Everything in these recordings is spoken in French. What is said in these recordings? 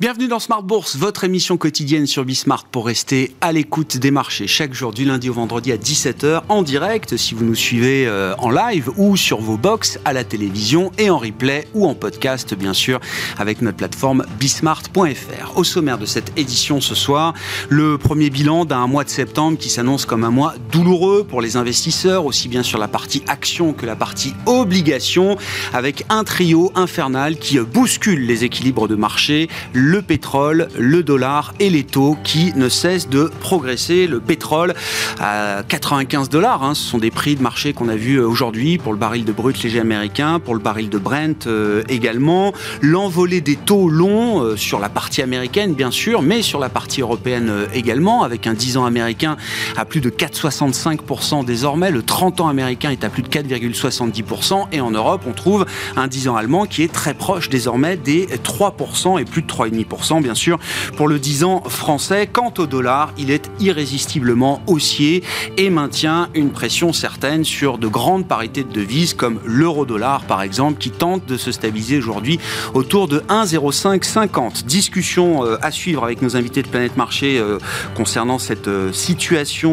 Bienvenue dans Smart Bourse, votre émission quotidienne sur Bismart pour rester à l'écoute des marchés chaque jour du lundi au vendredi à 17h en direct si vous nous suivez euh, en live ou sur vos box à la télévision et en replay ou en podcast bien sûr avec notre plateforme bismart.fr. Au sommaire de cette édition ce soir, le premier bilan d'un mois de septembre qui s'annonce comme un mois douloureux pour les investisseurs aussi bien sur la partie action que la partie obligation avec un trio infernal qui bouscule les équilibres de marché pétrole, le dollar et les taux qui ne cessent de progresser. Le pétrole à 95 dollars, hein, ce sont des prix de marché qu'on a vus aujourd'hui pour le baril de brut léger américain, pour le baril de Brent euh, également. L'envolée des taux longs euh, sur la partie américaine bien sûr, mais sur la partie européenne euh, également, avec un 10 ans américain à plus de 4,65% désormais. Le 30 ans américain est à plus de 4,70% et en Europe on trouve un 10 ans allemand qui est très proche désormais des 3% et plus de 3,5% bien sûr, pour le 10 ans français. Quant au dollar, il est irrésistiblement haussier et maintient une pression certaine sur de grandes parités de devises comme l'euro-dollar par exemple, qui tente de se stabiliser aujourd'hui autour de 1,0550. Discussion euh, à suivre avec nos invités de Planète Marché euh, concernant cette euh, situation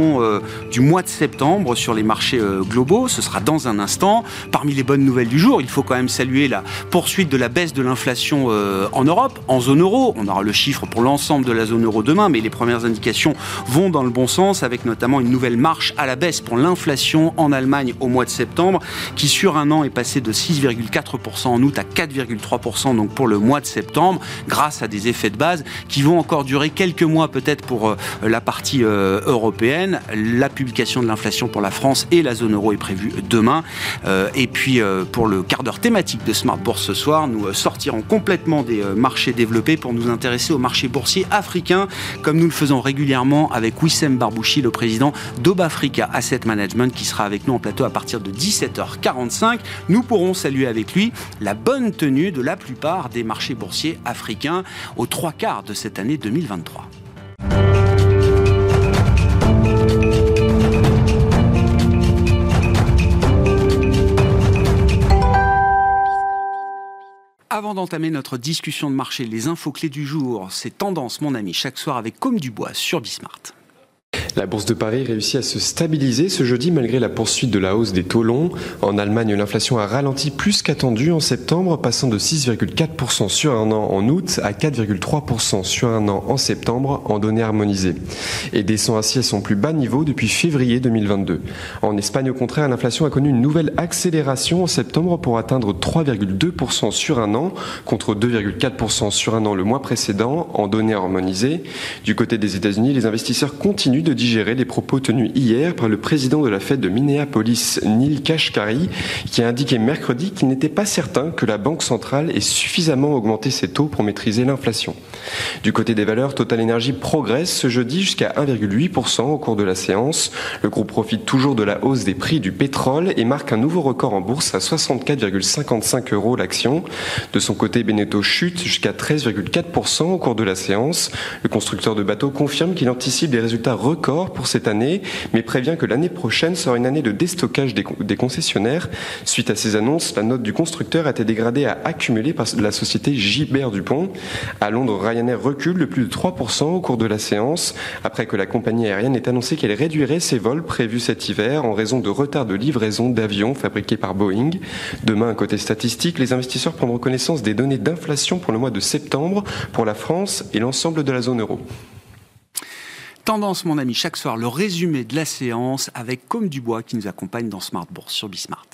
du mois de septembre sur les marchés globaux. Ce sera dans un instant. Parmi les bonnes nouvelles du jour, il faut quand même saluer la poursuite de la baisse de l'inflation en Europe, en zone euro on aura le chiffre pour l'ensemble de la zone euro demain, mais les premières indications vont dans le bon sens, avec notamment une nouvelle marche à la baisse pour l'inflation en Allemagne au mois de septembre, qui sur un an est passé de 6,4% en août à 4,3% donc pour le mois de septembre, grâce à des effets de base qui vont encore durer quelques mois peut-être pour euh, la partie euh, européenne. La publication de l'inflation pour la France et la zone euro est prévue demain. Euh, et puis pour le quart d'heure thématique de Smart Bourse ce soir, nous sortirons complètement des marchés développés pour nous intéresser au marché boursier africain, comme nous le faisons régulièrement avec Wissem Barbouchi, le président d'Obafrica Asset Management, qui sera avec nous en plateau à partir de 17h45. Nous pourrons saluer avec lui la bonne tenue de la plupart des marchés boursiers africains aux trois quarts de cette année 2023. Avant d'entamer notre discussion de marché, les infos clés du jour, c'est tendance, mon ami, chaque soir avec Comme du Bois sur Bismart. La bourse de Paris réussit à se stabiliser ce jeudi malgré la poursuite de la hausse des taux longs. En Allemagne, l'inflation a ralenti plus qu'attendu en septembre, passant de 6,4% sur un an en août à 4,3% sur un an en septembre en données harmonisées. Et descend ainsi à son plus bas niveau depuis février 2022. En Espagne, au contraire, l'inflation a connu une nouvelle accélération en septembre pour atteindre 3,2% sur un an contre 2,4% sur un an le mois précédent en données harmonisées. Du côté des États-Unis, les investisseurs continuent de digérer les propos tenus hier par le président de la Fed de Minneapolis, Neil Kashkari, qui a indiqué mercredi qu'il n'était pas certain que la Banque centrale ait suffisamment augmenté ses taux pour maîtriser l'inflation. Du côté des valeurs, Total Energy progresse ce jeudi jusqu'à 1,8% au cours de la séance. Le groupe profite toujours de la hausse des prix du pétrole et marque un nouveau record en bourse à 64,55 euros l'action. De son côté, Beneteau chute jusqu'à 13,4% au cours de la séance. Le constructeur de bateaux confirme qu'il anticipe des résultats records pour cette année, mais prévient que l'année prochaine sera une année de déstockage des, concessionnaires. Suite à ces annonces, la note du constructeur a été dégradée à accumuler par la société Gilbert Dupont. À Londres, Ryanair recule de plus de 3% au cours de la séance, après que la compagnie aérienne ait annoncé qu'elle réduirait ses vols prévus cet hiver en raison de retard de livraison d'avions fabriqués par Boeing. Demain, côté statistique, les investisseurs prendront connaissance des données d'inflation pour le mois de septembre pour la France et l'ensemble de la zone euro. Tendance, mon ami, chaque soir, le résumé de la séance avec Comme Dubois qui nous accompagne dans Smart Bourse sur Bismart.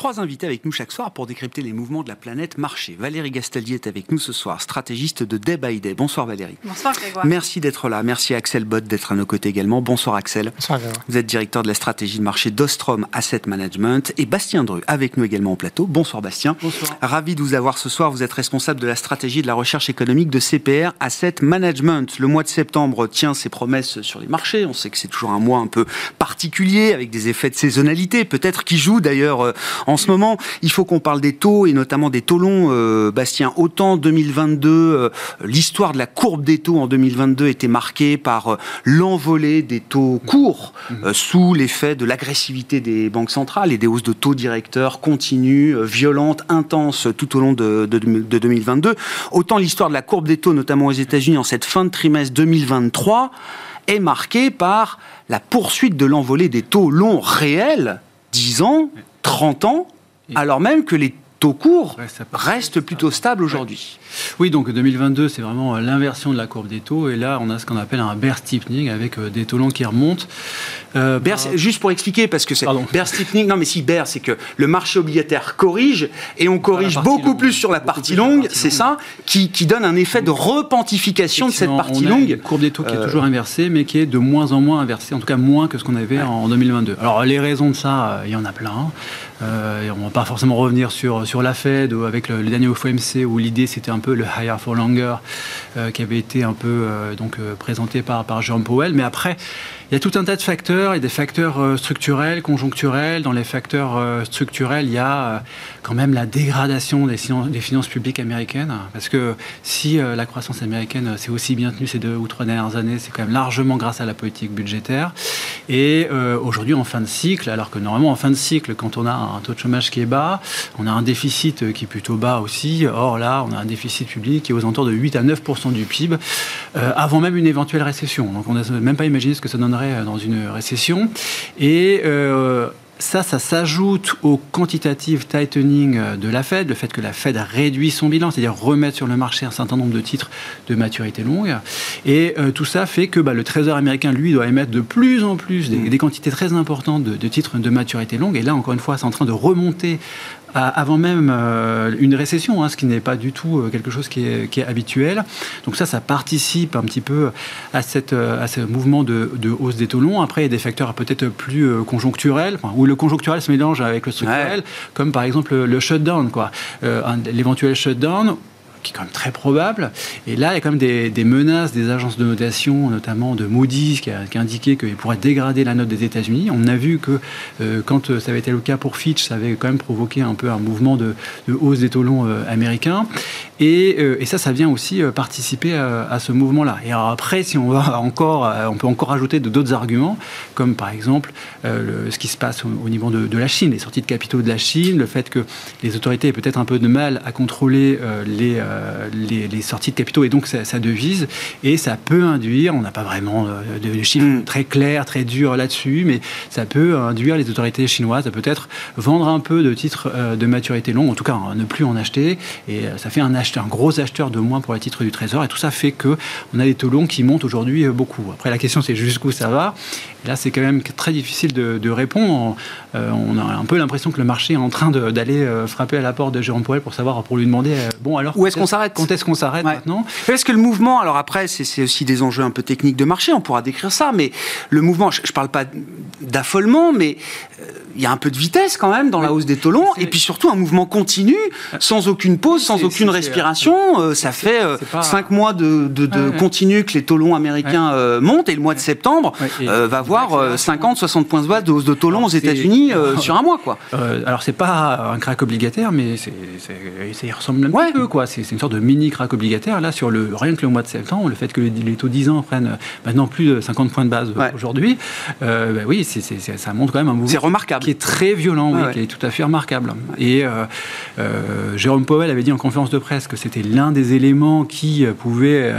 Trois invités avec nous chaque soir pour décrypter les mouvements de la planète marché. Valérie Gastaldi est avec nous ce soir, stratégiste de Day by Day. Bonsoir Valérie. Bonsoir Grégoire. Merci d'être là. Merci à Axel Bott d'être à nos côtés également. Bonsoir Axel. Bonsoir Grégoire. Vous êtes directeur de la stratégie de marché d'Ostrom Asset Management et Bastien Dru avec nous également au plateau. Bonsoir Bastien. Bonsoir. Ravi de vous avoir ce soir. Vous êtes responsable de la stratégie de la recherche économique de CPR Asset Management. Le mois de septembre tient ses promesses sur les marchés. On sait que c'est toujours un mois un peu particulier avec des effets de saisonnalité peut-être qui jouent d'ailleurs euh, en ce moment, il faut qu'on parle des taux et notamment des taux longs, euh, Bastien. Autant 2022, euh, l'histoire de la courbe des taux en 2022 était marquée par l'envolée des taux courts mmh. sous l'effet de l'agressivité des banques centrales et des hausses de taux directeurs continues, violentes, intenses tout au long de, de 2022. Autant l'histoire de la courbe des taux, notamment aux États-Unis, en cette fin de trimestre 2023, est marquée par la poursuite de l'envolée des taux longs réels, 10 ans, 30 ans, alors même que les taux courts restent plutôt stables aujourd'hui. Oui, donc 2022, c'est vraiment euh, l'inversion de la courbe des taux. Et là, on a ce qu'on appelle un bear steepening avec euh, des taux longs qui remontent. Euh, juste pour expliquer, parce que c'est bear steepening. Non, mais si bear, c'est que le marché obligataire corrige et on corrige beaucoup plus sur la partie longue. C'est ça qui, donne un effet de repentification de cette partie longue. Une courbe des taux qui est toujours inversée, mais qui est de moins en moins inversée, en tout cas moins que ce qu'on avait en 2022. Alors les raisons de ça, il y en a plein. Et on ne va pas forcément revenir sur, sur la Fed avec le, le dernier FOMC où l'idée c'était un peu le higher for longer euh, qui avait été un peu euh, donc, euh, présenté par, par Jerome Powell. Mais après, il y a tout un tas de facteurs, et des facteurs structurels, conjoncturels. Dans les facteurs structurels, il y a quand même la dégradation des, finances publiques américaines. Parce que si la croissance américaine s'est aussi bien tenue ces deux ou trois dernières années, c'est quand même largement grâce à la politique budgétaire. Et aujourd'hui, en fin de cycle, alors que normalement en fin de cycle, quand on a un taux de chômage qui est bas, on a un déficit qui est plutôt bas aussi. Or là, on a un déficit public qui est aux alentours de 8 à 9% du PIB, euh, avant même une éventuelle récession. Donc on n'a même pas imaginé ce que ça donnerait euh, dans une récession. Et euh, ça, ça s'ajoute au quantitative tightening de la Fed, le fait que la Fed réduit son bilan, c'est-à-dire remettre sur le marché un certain nombre de titres de maturité longue. Et tout ça fait que bah, le Trésor américain, lui, doit émettre de plus en plus des, mmh. quantités très importantes de, de, titres de maturité longue. Et là, encore une fois, c'est en train de remonter avant même euh, une récession, hein, ce qui n'est pas du tout euh, quelque chose qui est, habituel. Donc ça, ça participe un petit peu à, cette, euh, à ce mouvement de, hausse des taux longs. Après, il y a des facteurs peut-être plus conjoncturels, où le conjoncturel se mélange avec le structurel, comme par exemple le, shutdown, quoi. L'éventuel shutdown qui est quand même très probable. Et là, il y a quand même des, menaces des agences de notation, notamment de Moody's, qui a, indiqué qu'il pourrait dégrader la note des États-Unis. On a vu que euh, quand ça avait été le cas pour Fitch, ça avait quand même provoqué un peu un mouvement de, hausse des taux longs euh, américains. Euh, et, ça, ça vient aussi participer à, ce mouvement-là. Et après, si on va encore, on peut encore ajouter d'autres arguments, comme par exemple ce qui se passe au, niveau de, la Chine, les sorties de capitaux de la Chine, le fait que les autorités aient peut-être un peu de mal à contrôler les euh, les, sorties de capitaux et donc sa, devise. Et ça peut induire, on n'a pas vraiment euh, de, chiffres mm. très clairs, très durs là-dessus, mais ça peut induire les autorités chinoises à peut-être vendre un peu de titres euh, de maturité longue, en tout cas hein, ne plus en acheter. Et ça fait un, un gros acheteur de moins pour les titres du Trésor. Et tout ça fait qu'on a des taux longs qui montent aujourd'hui beaucoup. Après, la question, c'est jusqu'où ça va? Là, c'est quand même très difficile de, répondre. on a un peu l'impression que le marché est en train d'aller frapper à la porte de Jérôme Powell pour savoir, pour lui demander, bon, alors. Où est-ce qu'on s'arrête Quand est-ce qu'on s'arrête maintenant? Est-ce que le mouvement, alors après, c'est aussi des enjeux un peu techniques de marché, on pourra décrire ça, mais le mouvement, je ne parle pas d'affolement, mais euh, il y a un peu de vitesse quand même dans la hausse des taux longs, et puis surtout un mouvement continu, sans aucune pause, sans aucune respiration. Euh, ça fait euh, cinq mois de, de, continu que les taux longs américains montent, et le mois de septembre va voir 50, 60 points de base de hausse de taux longs aux États-Unis sur un mois. Quoi. alors c'est pas un crack obligataire, mais ça y ressemble un peu. Quoi c'est une sorte de mini crack obligataire. Là, sur le, rien que le mois de septembre, le fait que les, taux 10 ans prennent euh, maintenant plus de 50 points de base aujourd'hui, euh, bah oui, ça montre quand même un mouvement remarquable. qui est très violent, qui est tout à fait remarquable. Et euh, Jérôme Powell avait dit en conférence de presse que c'était l'un des éléments qui pouvait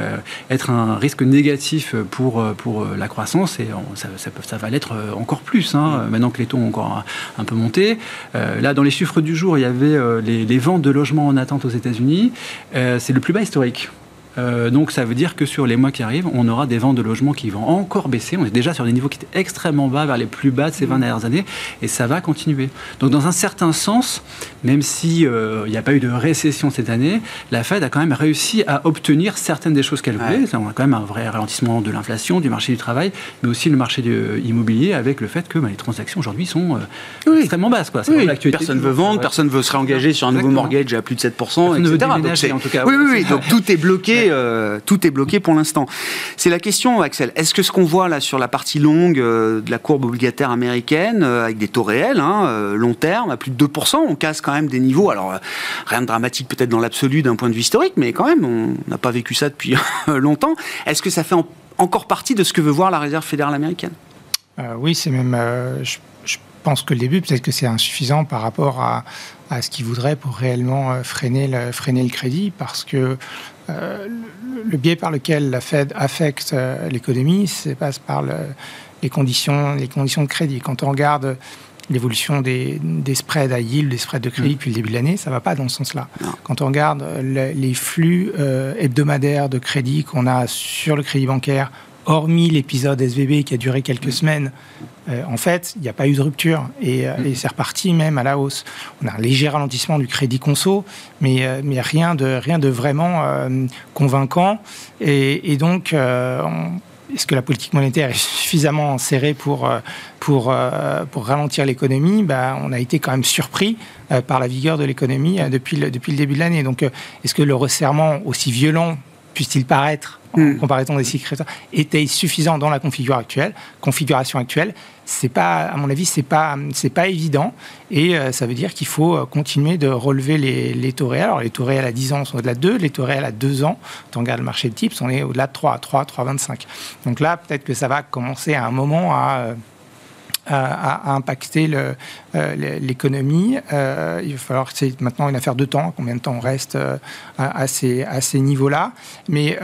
être un risque négatif pour, pour la croissance, et ça, ça, va l'être encore plus, hein, maintenant que les taux ont encore un, peu monté. là, dans les chiffres du jour, il y avait les, les ventes de logements en attente aux États-Unis. Euh, c'est le plus bas historique. Euh, donc ça veut dire que sur les mois qui arrivent, on aura des ventes de logements qui vont encore baisser. On est déjà sur des niveaux qui étaient extrêmement bas, vers les plus bas de ces 20 mmh. dernières années, et ça va continuer. Donc dans un certain sens, même s'il euh, n'y a pas eu de récession cette année, la Fed a quand même réussi à obtenir certaines des choses qu'elle voulait. On a quand même un vrai ralentissement de l'inflation, du marché du travail, mais aussi le marché immobilier, avec le fait que bah, les transactions aujourd'hui sont euh, extrêmement basses. Quoi. Personne ne veut vendre, personne ne veut se réengager sur un nouveau mortgage à plus de 7%, etc. en tout cas. Oui, oui, oui. Donc tout est bloqué bloqué, euh, tout est bloqué pour l'instant. C'est la question, Axel. Est-ce que ce qu'on voit là sur la partie longue de la courbe obligataire américaine, avec des taux réels, hein, long terme, à plus de 2%, on casse quand même des niveaux. Alors, rien de dramatique peut-être dans l'absolu d'un point de vue historique, mais quand même, on n'a pas vécu ça depuis longtemps. Est-ce que ça fait encore partie de ce que veut voir la Réserve fédérale américaine? Oui, c'est même. Je, je, pense que le début, peut-être que c'est insuffisant par rapport à à ce qu'ils voudraient pour réellement euh, freiner le, freiner le crédit, parce que euh, le, biais par lequel la Fed affecte euh, l'économie, c'est passe par les, conditions, les conditions de crédit. Quand on regarde l'évolution des, des, spreads à yield, des spreads de crédit mm. depuis le début de l'année, ça ne va pas dans ce sens-là. Quand on regarde les flux hebdomadaires de crédit qu'on a sur le crédit bancaire hormis l'épisode SVB qui a duré quelques semaines, euh, en fait, il n'y a pas eu de rupture et, euh, c'est reparti même à la hausse. On a un léger ralentissement du crédit conso, mais, euh, mais rien, de, rien de vraiment convaincant. Et, donc, est-ce que la politique monétaire est suffisamment serrée pour, pour, ralentir l'économie? Bah, On a été quand même surpris par la vigueur de l'économie depuis, depuis le début de l'année. Donc, est-ce que le resserrement, aussi violent puisse-t-il paraître en hmm. comparaison des cycles était suffisant dans la configuration actuelle. Configuration actuelle, c'est pas, à mon avis, c'est pas, c'est pas évident, et euh, ça veut dire qu'il faut euh, continuer de relever les, les, taux réels. Alors les taux réels à 10 ans sont au-delà de 2, les taux réels à 2 ans, quand on regarde le marché de type, on est au-delà de 3, 3, 3,25. Donc là, peut-être que ça va commencer à un moment à euh, à, impacter euh, l'économie. Euh, il va falloir, c'est maintenant une affaire de temps, combien de temps on reste euh, à, ces, à ces niveaux-là. Mais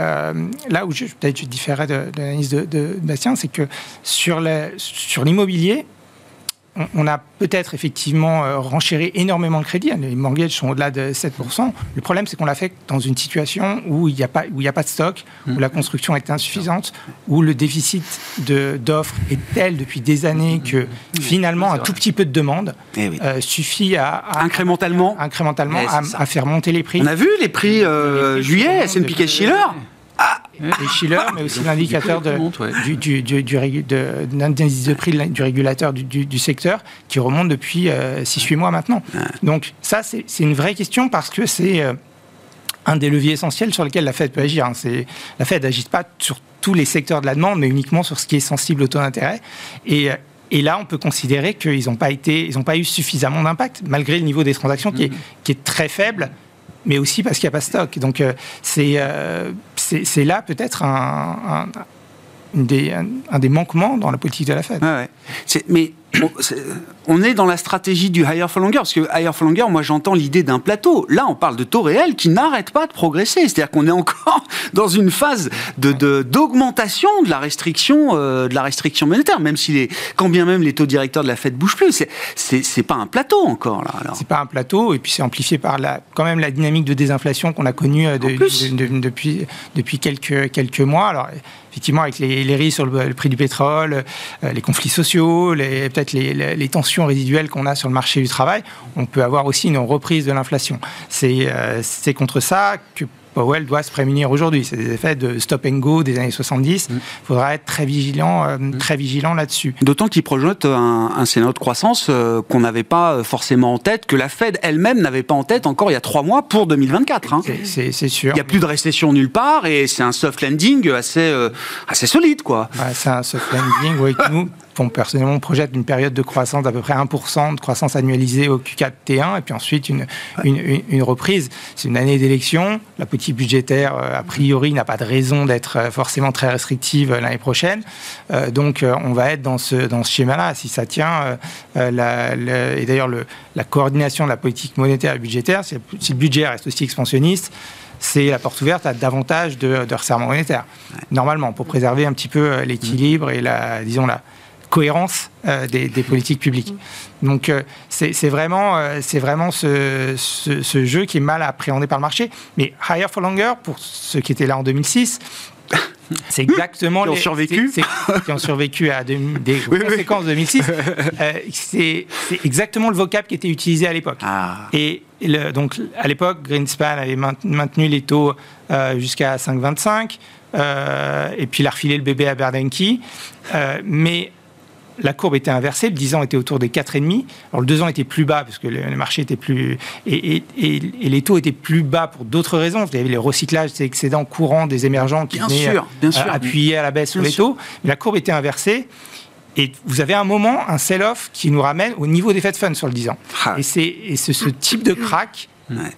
là où peut-être je différerais de, l'analyse de, de, Bastien, c'est que sur l'immobilier, on a peut-être effectivement euh, renchéri énormément de crédits. Les mortgages sont au-delà de 7%. Le problème, c'est qu'on l'a fait dans une situation où il n'y a, pas, a pas de stock, où la construction est insuffisante, où le déficit d'offres est tel depuis des années que finalement un tout petit peu de demande eh euh, suffit à, incrémentalement, incrémentalement eh, à, faire monter les prix. On a vu les prix euh, juillet, S&P Schiller et Schiller, mais aussi l'indicateur de, du, du, du, du de, prix du régulateur du, secteur qui remonte depuis 6-8 euh, mois maintenant. Donc ça, c'est une vraie question parce que c'est euh, un des leviers essentiels sur lesquels la Fed peut agir. Hein. La Fed n'agit pas sur tous les secteurs de la demande, mais uniquement sur ce qui est sensible au taux d'intérêt. Et, euh, et là, on peut considérer qu'ils n'ont pas, été, ils pas eu suffisamment d'impact, malgré le niveau des transactions qui est, qui est très faible mais aussi parce qu'il n'y a pas de stock. Donc c'est c'est là peut-être un, des, un, des, manquements dans la politique de la Fed. Mais on est dans la stratégie du higher for longer, parce que higher for longer, moi j'entends l'idée d'un plateau. Là, on parle de taux réels qui n'arrêtent pas de progresser. C'est-à-dire qu'on est encore dans une phase de d'augmentation de, la restriction, euh, de la restriction monétaire, même si les, quand bien même les taux directeurs de la Fed bougent plus, c'est pas un plateau encore là. C'est pas un plateau, et puis c'est amplifié par la, quand même la dynamique de désinflation qu'on a connue euh, depuis depuis quelques quelques mois. Alors effectivement, avec les, les risques sur le, prix du pétrole, euh, les conflits sociaux, peut-être les, les, tensions résiduelles qu'on a sur le marché du travail, on peut avoir aussi une reprise de l'inflation. C'est euh, contre ça que Powell doit se prémunir aujourd'hui. C'est des effets de stop and go des années 70. Il mm. faudra être très vigilant, euh, mm. très vigilant là-dessus. D'autant qu'il projette un, un, scénario de croissance euh, qu'on n'avait pas forcément en tête, que la Fed elle-même n'avait pas en tête encore il y a trois mois pour 2024. Hein. C'est sûr. Il n'y a plus de récession nulle part et c'est un soft landing assez, euh, assez solide. quoi. c'est un soft landing, oui. Nous, personnellement, on projette une période de croissance d'à peu près 1% de croissance annualisée au Q4 T1, et puis ensuite une, une, reprise. C'est une année d'élection. La politique budgétaire, euh, a priori, n'a pas de raison d'être euh, forcément très restrictive euh, l'année prochaine. donc, on va être dans ce, dans ce schéma-là. Si ça tient, la, et d'ailleurs, la coordination de la politique monétaire et budgétaire, si, le budget reste aussi expansionniste, c'est la porte ouverte à davantage de, de resserrement monétaire. Normalement, pour préserver un petit peu l'équilibre et la, disons, la, cohérence euh, des, politiques publiques. Donc euh, c'est vraiment, euh, c'est vraiment ce, ce, jeu qui est mal appréhendé par le marché. Mais Higher for Longer, pour ceux qui étaient là en 2006, c'est exactement qui ont survécu, qui ont survécu à des conséquences de 2006. c'est exactement le vocable qui était utilisé à l'époque. Ah. Et donc à l'époque, Greenspan avait maintenu les taux jusqu'à 5,25. et puis il a refilé le bébé à Bernanke. mais la courbe était inversée, le 10 ans était autour des 4,5. Alors le 2 ans était plus bas parce que le, marché était plus. Et, les taux étaient plus bas pour d'autres raisons. Vous avez les recyclages, ces excédents courants des émergents qui venaient appuyer à la baisse sur les taux. Mais la courbe était inversée. Et vous avez un moment, un sell-off qui nous ramène au niveau des Fed Funds sur le 10 ans. Ah. Et c'est ce type de crack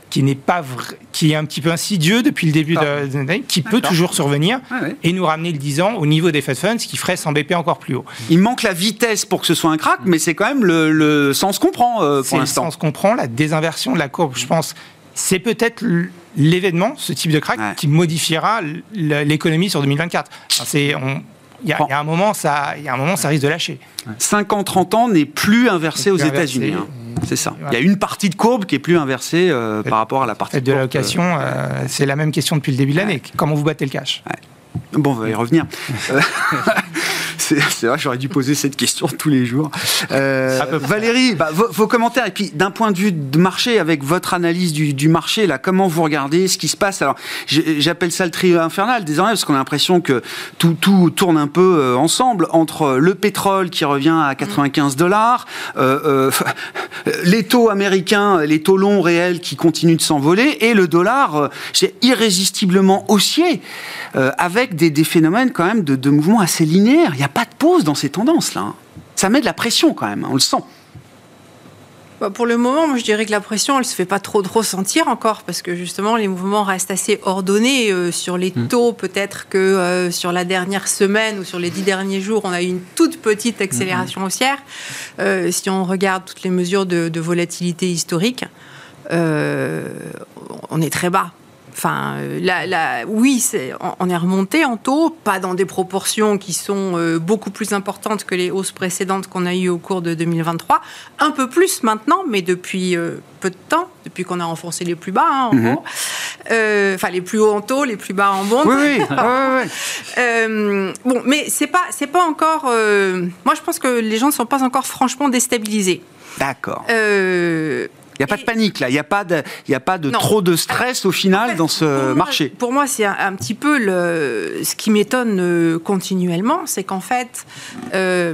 qui n'est pas vrai, qui est un petit peu insidieux depuis le début de l'année, qui peut toujours survenir et nous ramener le 10 ans au niveau des Fed Funds, ce qui ferait s'embêter encore plus haut. Il manque la vitesse pour que ce soit un crack, mais c'est quand même le, sens qu'on prend euh, pour l'instant. Le sens qu'on prend, la désinversion de la courbe, je pense, c'est peut-être l'événement, ce type de crack, qui modifiera l'économie sur 2024. c'est y, a un moment, ça, il y a un moment, ça risque de lâcher. 50-30 ans n'est plus inversé aux États-Unis. Hein. C'est ça. Il y a une partie de courbe qui est plus inversée euh, par rapport à la partie de, l'allocation. Euh, c'est la même question depuis le début de l'année. Comment vous battez le cash? Bon, on va y revenir. c'est vrai, j'aurais dû poser cette question tous les jours. Euh, Valérie, bah, vos, commentaires, et puis d'un point de vue de marché, avec votre analyse du, marché, là, comment vous regardez ce qui se passe? Alors, j'appelle ça le trio infernal désormais, parce qu'on a l'impression que tout, tout, tourne un peu euh, ensemble entre le pétrole qui revient à 95 dollars, euh, les taux américains, les taux longs réels qui continuent de s'envoler, et le dollar, c'est irrésistiblement haussier, avec des, des, phénomènes quand même de, de mouvements assez linéaires. Il n'y a pas de pause dans ces tendances-là. Hein. Ça met de la pression quand même, hein, on le sent. Bah, pour le moment, moi, je dirais que la pression, elle se fait pas trop trop sentir encore, parce que justement, les mouvements restent assez ordonnés euh, sur les hmm. taux. Peut-être que euh, sur la dernière semaine ou sur les dix derniers jours, on a eu une toute petite accélération hmm. haussière. Euh, si on regarde toutes les mesures de, de volatilité historique, on est très bas. Enfin, euh, oui, on est remonté en taux, pas dans des proportions qui sont euh, beaucoup plus importantes que les hausses précédentes qu'on a eues au cours de 2023. Un peu plus maintenant, mais depuis euh, peu de temps, depuis qu'on a renforcé les plus bas, hein, en gros. Enfin, les plus hauts en taux, les plus bas en bond. Oui, oui. bon, mais c'est pas, c'est pas encore. moi, je pense que les gens ne sont pas encore franchement déstabilisés. D'accord. Il n'y a pas de panique là, il n'y a pas de, y a pas de trop de stress au final dans ce marché. pour moi, c'est un, petit peu le, ce qui m'étonne euh, continuellement, c'est qu'en fait, euh,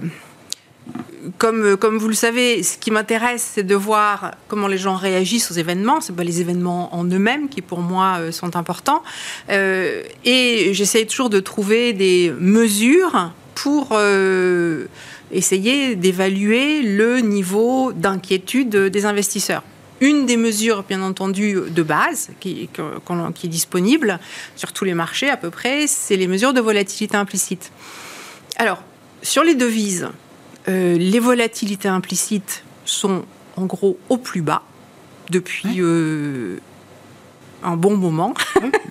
comme, comme vous le savez, ce qui m'intéresse, c'est de voir comment les gens réagissent aux événements. Ce pas les événements en eux-mêmes qui, pour moi, euh, sont importants. et j'essaie toujours de trouver des mesures pour essayer d'évaluer le niveau d'inquiétude des investisseurs. Une des mesures, bien entendu, de base qui, qui, est disponible sur tous les marchés à peu près, c'est les mesures de volatilité implicite. Alors, sur les devises, euh, les volatilités implicites sont en gros au plus bas depuis euh, un bon moment.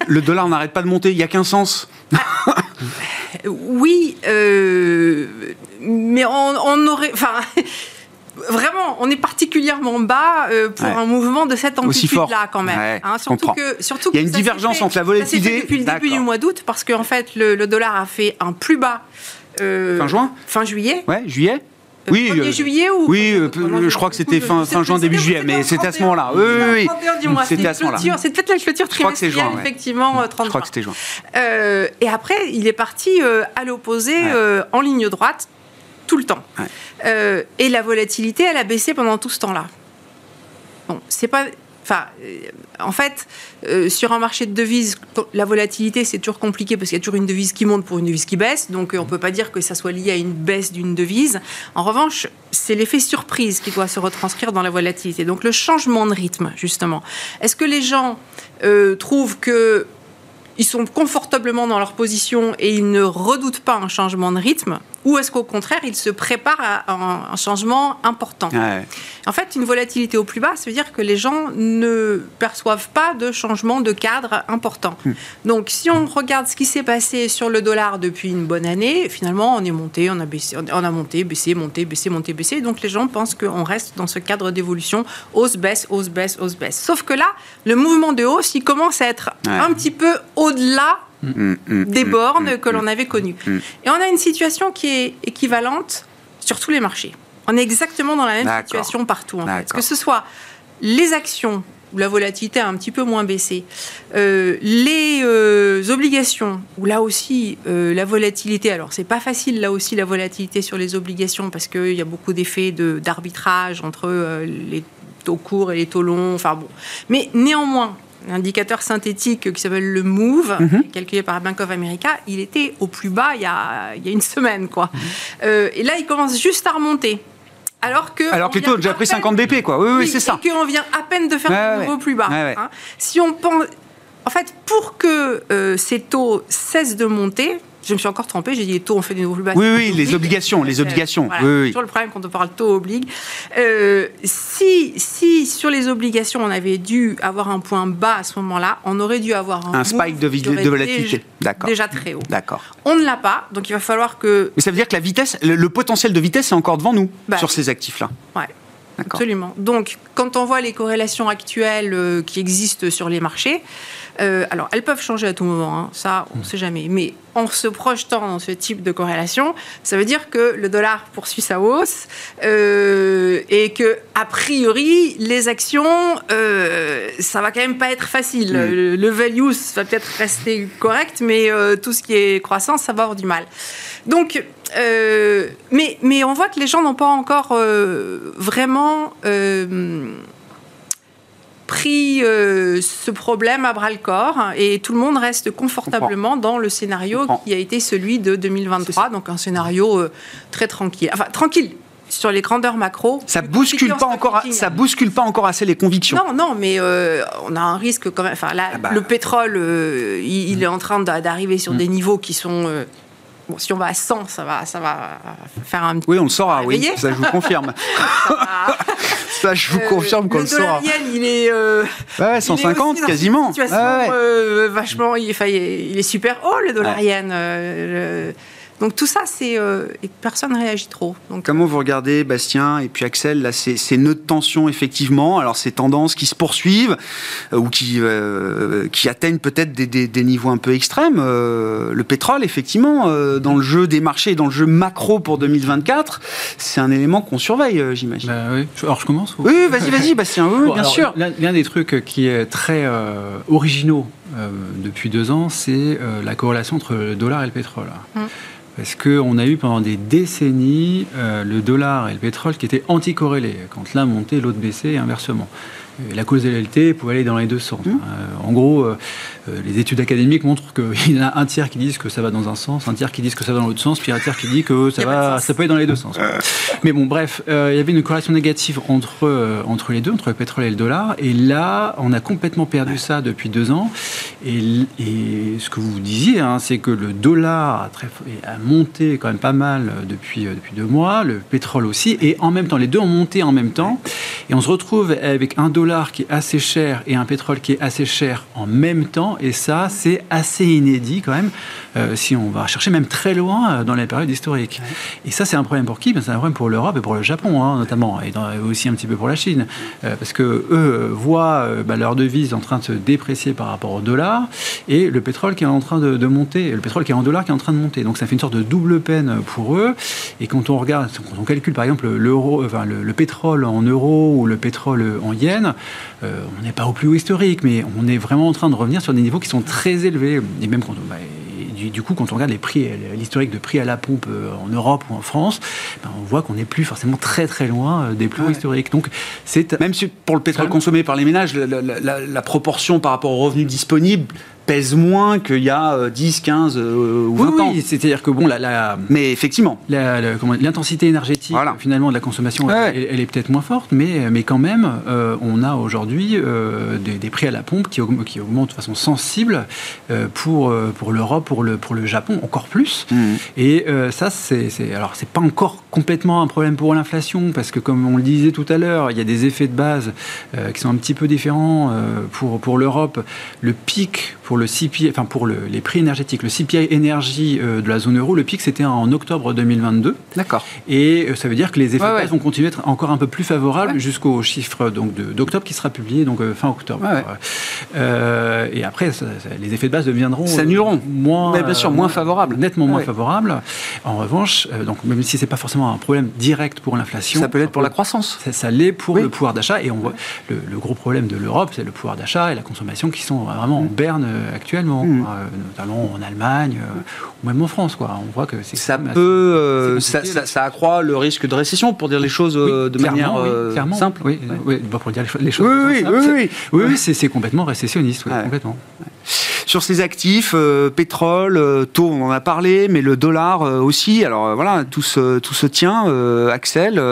Le dollar n'arrête pas de monter, il n'y a qu'un sens. Ah, oui, euh, mais on, on aurait. Enfin, vraiment, on est particulièrement bas euh, pour un mouvement de cette amplitude-là, quand même. Hein, surtout que, surtout Il y a une divergence entre la volatilité. depuis le début du mois d'août, parce qu'en fait, le, dollar a fait un plus bas. Euh, fin juin Fin juillet. Ouais, juillet euh, oui, 1er juillet ou Oui, je crois que c'était fin, fin juin, début juillet, mais c'était à ce moment-là. Oui, oui, oui. C'était à ce moment-là. C'est peut-être la clôture trimestrielle, effectivement, 30 Je crois que c'était juin. et après, il est parti à l'opposé, en ligne droite, tout le temps. Euh, et la volatilité, elle a baissé pendant tout ce temps-là. Bon, c'est pas. Enfin, euh, en fait, euh, sur un marché de devises, la volatilité, c'est toujours compliqué parce qu'il y a toujours une devise qui monte pour une devise qui baisse. Donc, on ne peut pas dire que ça soit lié à une baisse d'une devise. En revanche, c'est l'effet surprise qui doit se retranscrire dans la volatilité. Donc, le changement de rythme, justement. Est-ce que les gens trouvent que ils sont confortablement dans leur position et ils ne redoutent pas un changement de rythme? Ou est-ce qu'au contraire, ils se préparent à un, changement important En fait, une volatilité au plus bas, ça veut dire que les gens ne perçoivent pas de changement de cadre important. Hmm. Donc, si on regarde ce qui s'est passé sur le dollar depuis une bonne année, finalement, on est monté, on a baissé, on a monté, baissé, monté, baissé, monté, baissé. Donc, les gens pensent qu'on reste dans ce cadre d'évolution hausse, baisse, hausse, baisse, hausse, baisse. Sauf que là, le mouvement de hausse, il commence à être un petit peu au-delà Mm, mm, des mm, bornes que l'on avait connues. Et on a une situation qui est équivalente sur tous les marchés. On est exactement dans la même situation partout, en fait. Que ce soit les actions où la volatilité a un petit peu moins baissé. Euh, les euh, obligations, où là aussi la volatilité, alors c'est pas facile là aussi la volatilité sur les obligations parce qu'il y a beaucoup d'effets d'arbitrage entre les taux courts et les taux longs, enfin bon. Mais néanmoins, l'indicateur synthétique qui s'appelle le MOVE, mhm. calculé par Bank of America, il était au plus bas il y a, il y a une semaine. Quoi. Mhm. et là, il commence juste à remonter. Alors que, Alors que les taux ont déjà pris 50 BP, quoi. Oui, oui, c'est ça. Et qu'on vient à peine de faire un nouveau plus bas. Hein. Si on pense. En fait, pour que euh, ces taux cessent de monter, je me suis encore trompée, j'ai dit les taux ont fait des nouveaux plus bas. Oui, oui, les obligations, les obligations. Voilà, oui, toujours le problème quand on parle taux obligue. Euh, si, si sur les obligations, on avait dû avoir un point bas à ce moment-là, on aurait dû avoir un, un spike de, de volatilité. D'accord. Déjà très haut. D'accord. On ne l'a pas, donc il va falloir que. Mais ça veut dire que la vitesse, le, potentiel de vitesse est encore devant nous bah, sur ces actifs-là. Ouais. Absolument. Donc, quand on voit les corrélations actuelles euh, qui existent sur les marchés, euh, alors, elles peuvent changer à tout moment, hein. ça, on ne sait jamais. Mais en se projetant dans ce type de corrélation, ça veut dire que le dollar poursuit sa hausse euh, et que, a priori, les actions, euh, ça va quand même pas être facile. Mm. Le, le, value va peut-être rester correct, mais tout ce qui est croissance, ça va avoir du mal. Donc, mais, mais on voit que les gens n'ont pas encore vraiment pris euh, ce problème à bras le corps et tout le monde reste confortablement dans le scénario qui a été celui de 2023, donc un scénario euh, très tranquille. Enfin, tranquille sur les grandeurs macro. Ça bouscule pas encore, ça bouscule pas encore assez les convictions. Non, non, mais euh, on a un risque quand même. Enfin, là, ah bah. le pétrole, il, est en train d'arriver sur mm. des niveaux qui sont Bon, si on va à 100, ça va, ça va faire un petit Oui, on le saura, oui. Ça, je vous confirme. ça, je vous euh, confirme qu'on le, saura. Le dollar il est. Euh, ouais, 150 quasiment. situation, euh, vachement. Il, il, est super haut, le dollar yen. Euh, donc tout ça, c'est euh, et personne ne réagit trop. Donc, Comment vous regardez, Bastien et puis Axel, là, ces, ces nœuds de tension, effectivement, alors ces tendances qui se poursuivent euh, ou qui, euh, qui atteignent peut-être des, des, niveaux un peu extrêmes. le pétrole, effectivement, dans le jeu des marchés et dans le jeu macro pour 2024, c'est un élément qu'on surveille, j'imagine. Bah oui. Alors je commence Oui, vas-y, vas-y, Bastien, oui, bien sûr. L'un des trucs qui est très originaux depuis deux ans, c'est la corrélation entre le dollar et le pétrole. Mmh. Parce qu'on a eu pendant des décennies euh, le dollar et le pétrole qui étaient anticorrélés. Quand l'un montait, l'autre baissait et inversement. la causalité pouvait aller dans les deux sens. Mmh. Euh, en gros, euh, les études académiques montrent qu'il y en a un tiers qui disent que ça va dans un sens, un tiers qui disent que ça va dans l'autre sens, puis un tiers qui dit que ça, va, ça peut aller dans les deux sens. Mais bon, bref, euh, il y avait une corrélation négative entre, euh, entre les deux, entre le pétrole et le dollar. Et là, on a complètement perdu ça depuis deux ans. Et, et ce que vous disiez, hein, c'est que le dollar a, très, a, monté quand même pas mal depuis, depuis deux mois, le pétrole aussi. Et en même temps, les deux ont monté en même temps. Et on se retrouve avec un dollar qui est assez cher et un pétrole qui est assez cher en même temps et ça, c'est assez inédit quand même, euh, si on va chercher même très loin euh, dans les périodes historiques. Et ça, c'est un problème pour qui? Ben, C'est un problème pour l'Europe et pour le Japon, hein, notamment, et aussi un petit peu pour la Chine, euh, parce que eux voient ben, leur devise en train de se déprécier par rapport au dollar, et le pétrole qui est en train de, monter, le pétrole qui est en dollars qui est en train de monter. Donc ça fait une sorte de double peine pour eux. Et quand on regarde, quand on calcule par exemple l'euro, enfin, le, pétrole en euros ou le pétrole en yens, on n'est pas au plus haut historique, mais on est vraiment en train de revenir sur des niveaux qui sont très élevés. Et même quand bah, du, coup, quand on regarde les prix, l'historique de prix à la pompe euh, en Europe ou en France, ben, on voit qu'on n'est plus forcément très très loin euh, des plus hauts historiques. Donc, c'est même si pour le pétrole consommé par les ménages, la, la proportion par rapport aux revenus disponibles pèse moins qu'il y a 10, 15 ou 20 ans. Oui, c'est-à-dire que bon, la, mais effectivement, l'intensité énergétique finalement de la consommation, elle, est peut-être moins forte, mais, mais quand même, euh, on a aujourd'hui euh, des, prix à la pompe qui, augmentent, qui augmentent de façon sensible euh, pour, pour l'Europe, pour le, pour le Japon, encore plus. Mmh. Et ça, c'est alors c'est pas encore complètement un problème pour l'inflation, parce que comme on le disait tout à l'heure, il y a des effets de base qui sont un petit peu différents pour, pour l'Europe. Le pic pour le CPI, enfin pour les prix énergétiques, le CPI énergie euh, de la zone euro, le pic c'était en octobre 2022. D'accord. Et euh, ça veut dire que les effets vont continuer à être encore un peu plus favorables jusqu'au chiffre donc d'octobre qui sera publié donc euh, fin octobre. et après, les effets de base deviendront moins, mais bien sûr, moins favorables, nettement moins favorables. En revanche, donc même si c'est pas forcément un problème direct pour l'inflation, ça peut l'être pour la croissance. Ça, l'est pour le pouvoir d'achat. Et on voit le, gros problème de l'Europe, c'est le pouvoir d'achat et la consommation qui sont vraiment en mm. berne actuellement, mm. notamment en Allemagne ou même en France. Quoi. On voit que ça peut, ça, accroît le risque de récession, pour dire les choses de manière simple. Oui, oui, pour dire les choses. Oui, oui, oui, oui, oui, c'est complètement récessionniste, complètement. Sur ces actifs, euh, pétrole, euh, taux, on en a parlé, mais le dollar euh, aussi. Alors voilà, tout se, tout se tient. Axel,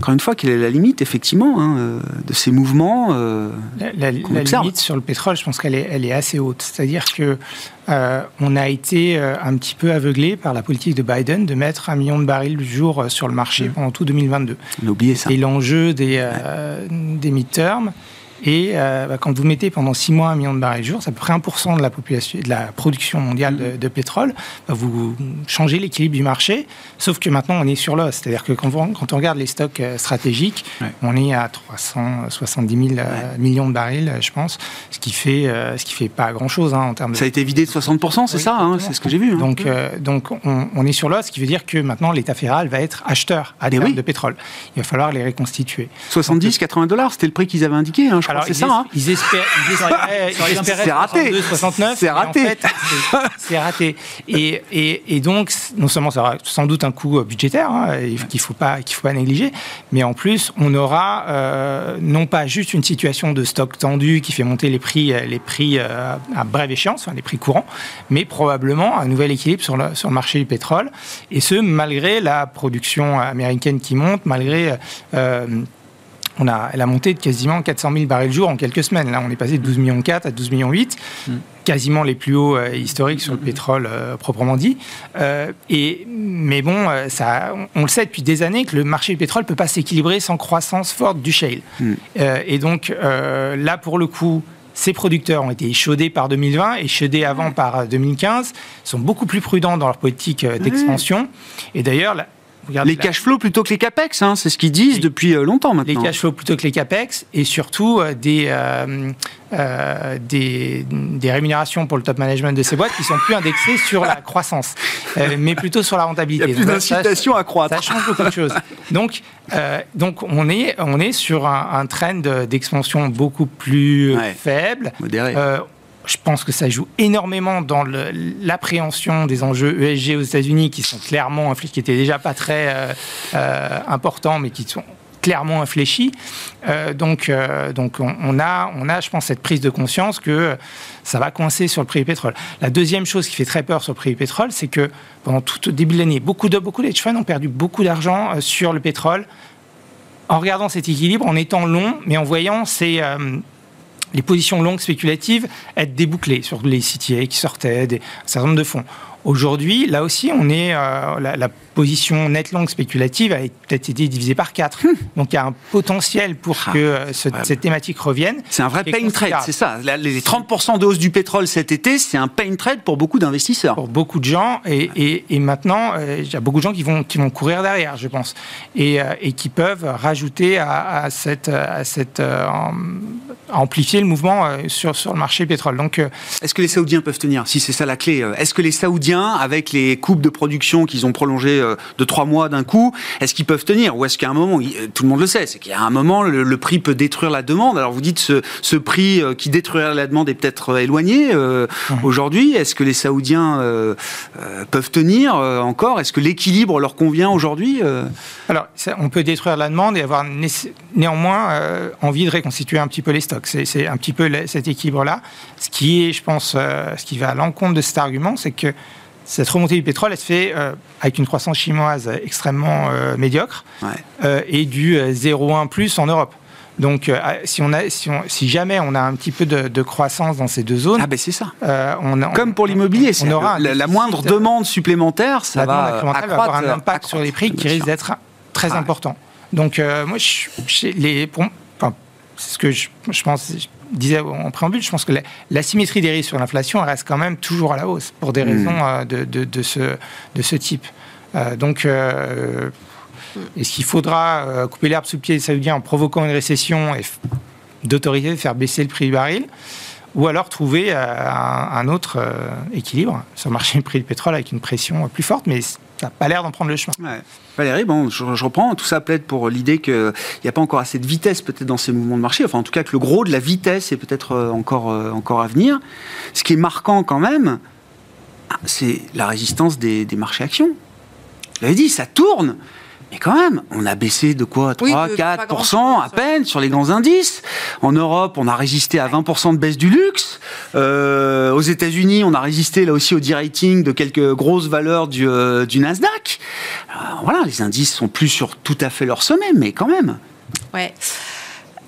encore une fois, quelle est la limite, effectivement, hein, de ces mouvements La, limite sur le pétrole, je pense qu'elle est, elle est assez haute. C'est-à-dire que on a été un petit peu aveuglé par la politique de Biden de mettre un million de barils du jour sur le marché mmh. pendant tout 2022. On a oublié ça. Et l'enjeu des, des mid-terms, et euh, bah, quand vous mettez pendant 6 mois un million de barils jour, c'est à peu près 1% de la, population, de la production mondiale de, pétrole. Bah, vous changez l'équilibre du marché, sauf que maintenant on est sur l'os. C'est-à-dire que quand, quand, on regarde les stocks euh, stratégiques, on est à 370 000 euh, millions de barils, je pense, ce qui fait, ce qui fait pas grand-chose hein, en termes de... Ça a été vidé de 60%, c'est ça hein, C'est ce que j'ai vu. Hein. Donc, donc on, est sur l'os, ce qui veut dire que maintenant l'État fédéral va être acheteur à des eh de pétrole. Il va falloir les reconstituer. 70, 80 dollars, c'était le prix qu'ils avaient indiqué, je alors, c'est ça. Hein. Ils espèrent. c'est raté. 69. C'est raté. c'est raté. Et, et, et, donc, non seulement ça aura sans doute un coût budgétaire hein, qu'il ne faut, pas, qu'il faut pas négliger, mais en plus, on aura euh, non pas juste une situation de stock tendu qui fait monter les prix, les prix euh, à brève échéance, enfin, les prix courants, mais probablement un nouvel équilibre sur le, sur le marché du pétrole. Et ce, malgré la production américaine qui monte, malgré. Euh, on a, elle a monté de quasiment 400 000 barils le jour en quelques semaines. Là, on est passé de 12 millions 4 à 12 millions 8, mm. quasiment les plus hauts euh, historiques sur le pétrole euh, proprement dit. Euh, et, mais bon, ça, on, le sait depuis des années que le marché du pétrole ne peut pas s'équilibrer sans croissance forte du shale. Mm. et donc là, pour le coup, ces producteurs ont été échaudés par 2020, échaudés avant par 2015, sont beaucoup plus prudents dans leur politique d'expansion. Et d'ailleurs, les cash flows plutôt que les capex, hein, c'est ce qu'ils disent depuis euh, longtemps maintenant. Les cash flows plutôt que les capex et surtout euh, euh, des, des, rémunérations pour le top management de ces boîtes qui sont plus indexées sur la croissance, mais plutôt sur la rentabilité. Il y a plus d'incitation à croître. Ça change beaucoup de choses. Donc, donc on, est, on est sur un, trend d'expansion beaucoup plus faible. Modéré je pense que ça joue énormément dans l'appréhension des enjeux ESG aux États-Unis qui sont clairement qui étaient déjà pas très euh, euh, importants, mais qui sont clairement infléchis. Euh, donc, donc on, a, on a, je pense, cette prise de conscience que ça va coincer sur le prix du pétrole. La deuxième chose qui fait très peur sur le prix du pétrole, c'est que pendant tout le début de l'année, beaucoup de beaucoup d'hedge funds ont perdu beaucoup d'argent sur le pétrole en regardant cet équilibre, en étant long, mais en voyant ces les positions longues spéculatives être débouclées sur les CTA qui sortaient, des, un certain nombre de fonds. Aujourd'hui, là aussi, on est euh, la, position net longue spéculative a peut-être été divisée par 4. Hmm. Donc il y a un potentiel pour ah, que euh, cette thématique revienne. C'est un vrai pain trade, c'est ça. Les 30% de hausse du pétrole cet été, c'est un pain trade pour beaucoup d'investisseurs. Pour beaucoup de gens. Et, et, maintenant, euh, il y a beaucoup de gens qui vont, qui vont courir derrière, je pense. Et, et qui peuvent rajouter à, cette, à cette amplifier le mouvement sur, sur le marché pétrole. Donc, Est-ce que les Saoudiens peuvent tenir Si c'est ça la clé. Est-ce que les Saoudiens, avec les coupes de production qu'ils ont prolongées euh, de trois mois d'un coup, est-ce qu'ils peuvent tenir Ou est-ce qu'à un moment, euh, tout le monde le sait, c'est qu'il y a un moment, le, prix peut détruire la demande. Alors vous dites ce, ce prix euh, qui détruirait la demande est peut-être éloigné mmh. aujourd'hui. Est-ce que les Saoudiens peuvent tenir encore? Est-ce que l'équilibre leur convient aujourd'hui Alors, on peut détruire la demande et avoir néanmoins envie de reconstituer un petit peu les stocks. C'est un petit peu cet équilibre-là. Ce qui est, je pense, ce qui va à l'encontre de cet argument, c'est que cette remontée du pétrole, elle se fait euh, avec une croissance chinoise extrêmement euh, médiocre euh, et du 0,1 plus en Europe. Donc, si, on a, si, jamais on a un petit peu de, croissance dans ces deux zones, ah ben c'est ça. Comme pour l'immobilier, on, aura la, moindre demande supplémentaire, ça va, avoir un impact sur les prix qui risque d'être très important. Donc, moi, je, les, c'est ce que je, je pense disais en préambule, je pense que la, symétrie des risques sur l'inflation reste quand même toujours à la hausse pour des hmm. raisons euh, de, de, ce, de ce type. Euh, donc, euh, est-ce qu'il faudra couper l'herbe sous le pied des Saoudiens en provoquant une récession et d'autoriser de faire baisser le prix du baril? Ou alors trouver un, autre équilibre sur le marché du prix du pétrole avec une pression plus forte, mais ça n'a pas l'air d'en prendre le chemin. Valérie, bon, je, reprends, tout ça plaide pour l'idée qu'il n'y a pas encore assez de vitesse peut-être dans ces mouvements de marché, enfin en tout cas que le gros de la vitesse est peut-être encore, encore à venir. Ce qui est marquant quand même, ah, c'est la résistance des, des marchés actions. Vous l'avez dit, ça tourne. Mais quand même, on a baissé de quoi 3, 4% à peine sur les grands indices. En Europe, on a résisté à 20% de baisse du luxe. Euh, aux États-Unis, on a résisté là aussi au de-rating de quelques grosses valeurs du, euh, du Nasdaq. voilà, les indices sont plus sur tout à fait leur sommet, mais quand même. Ouais.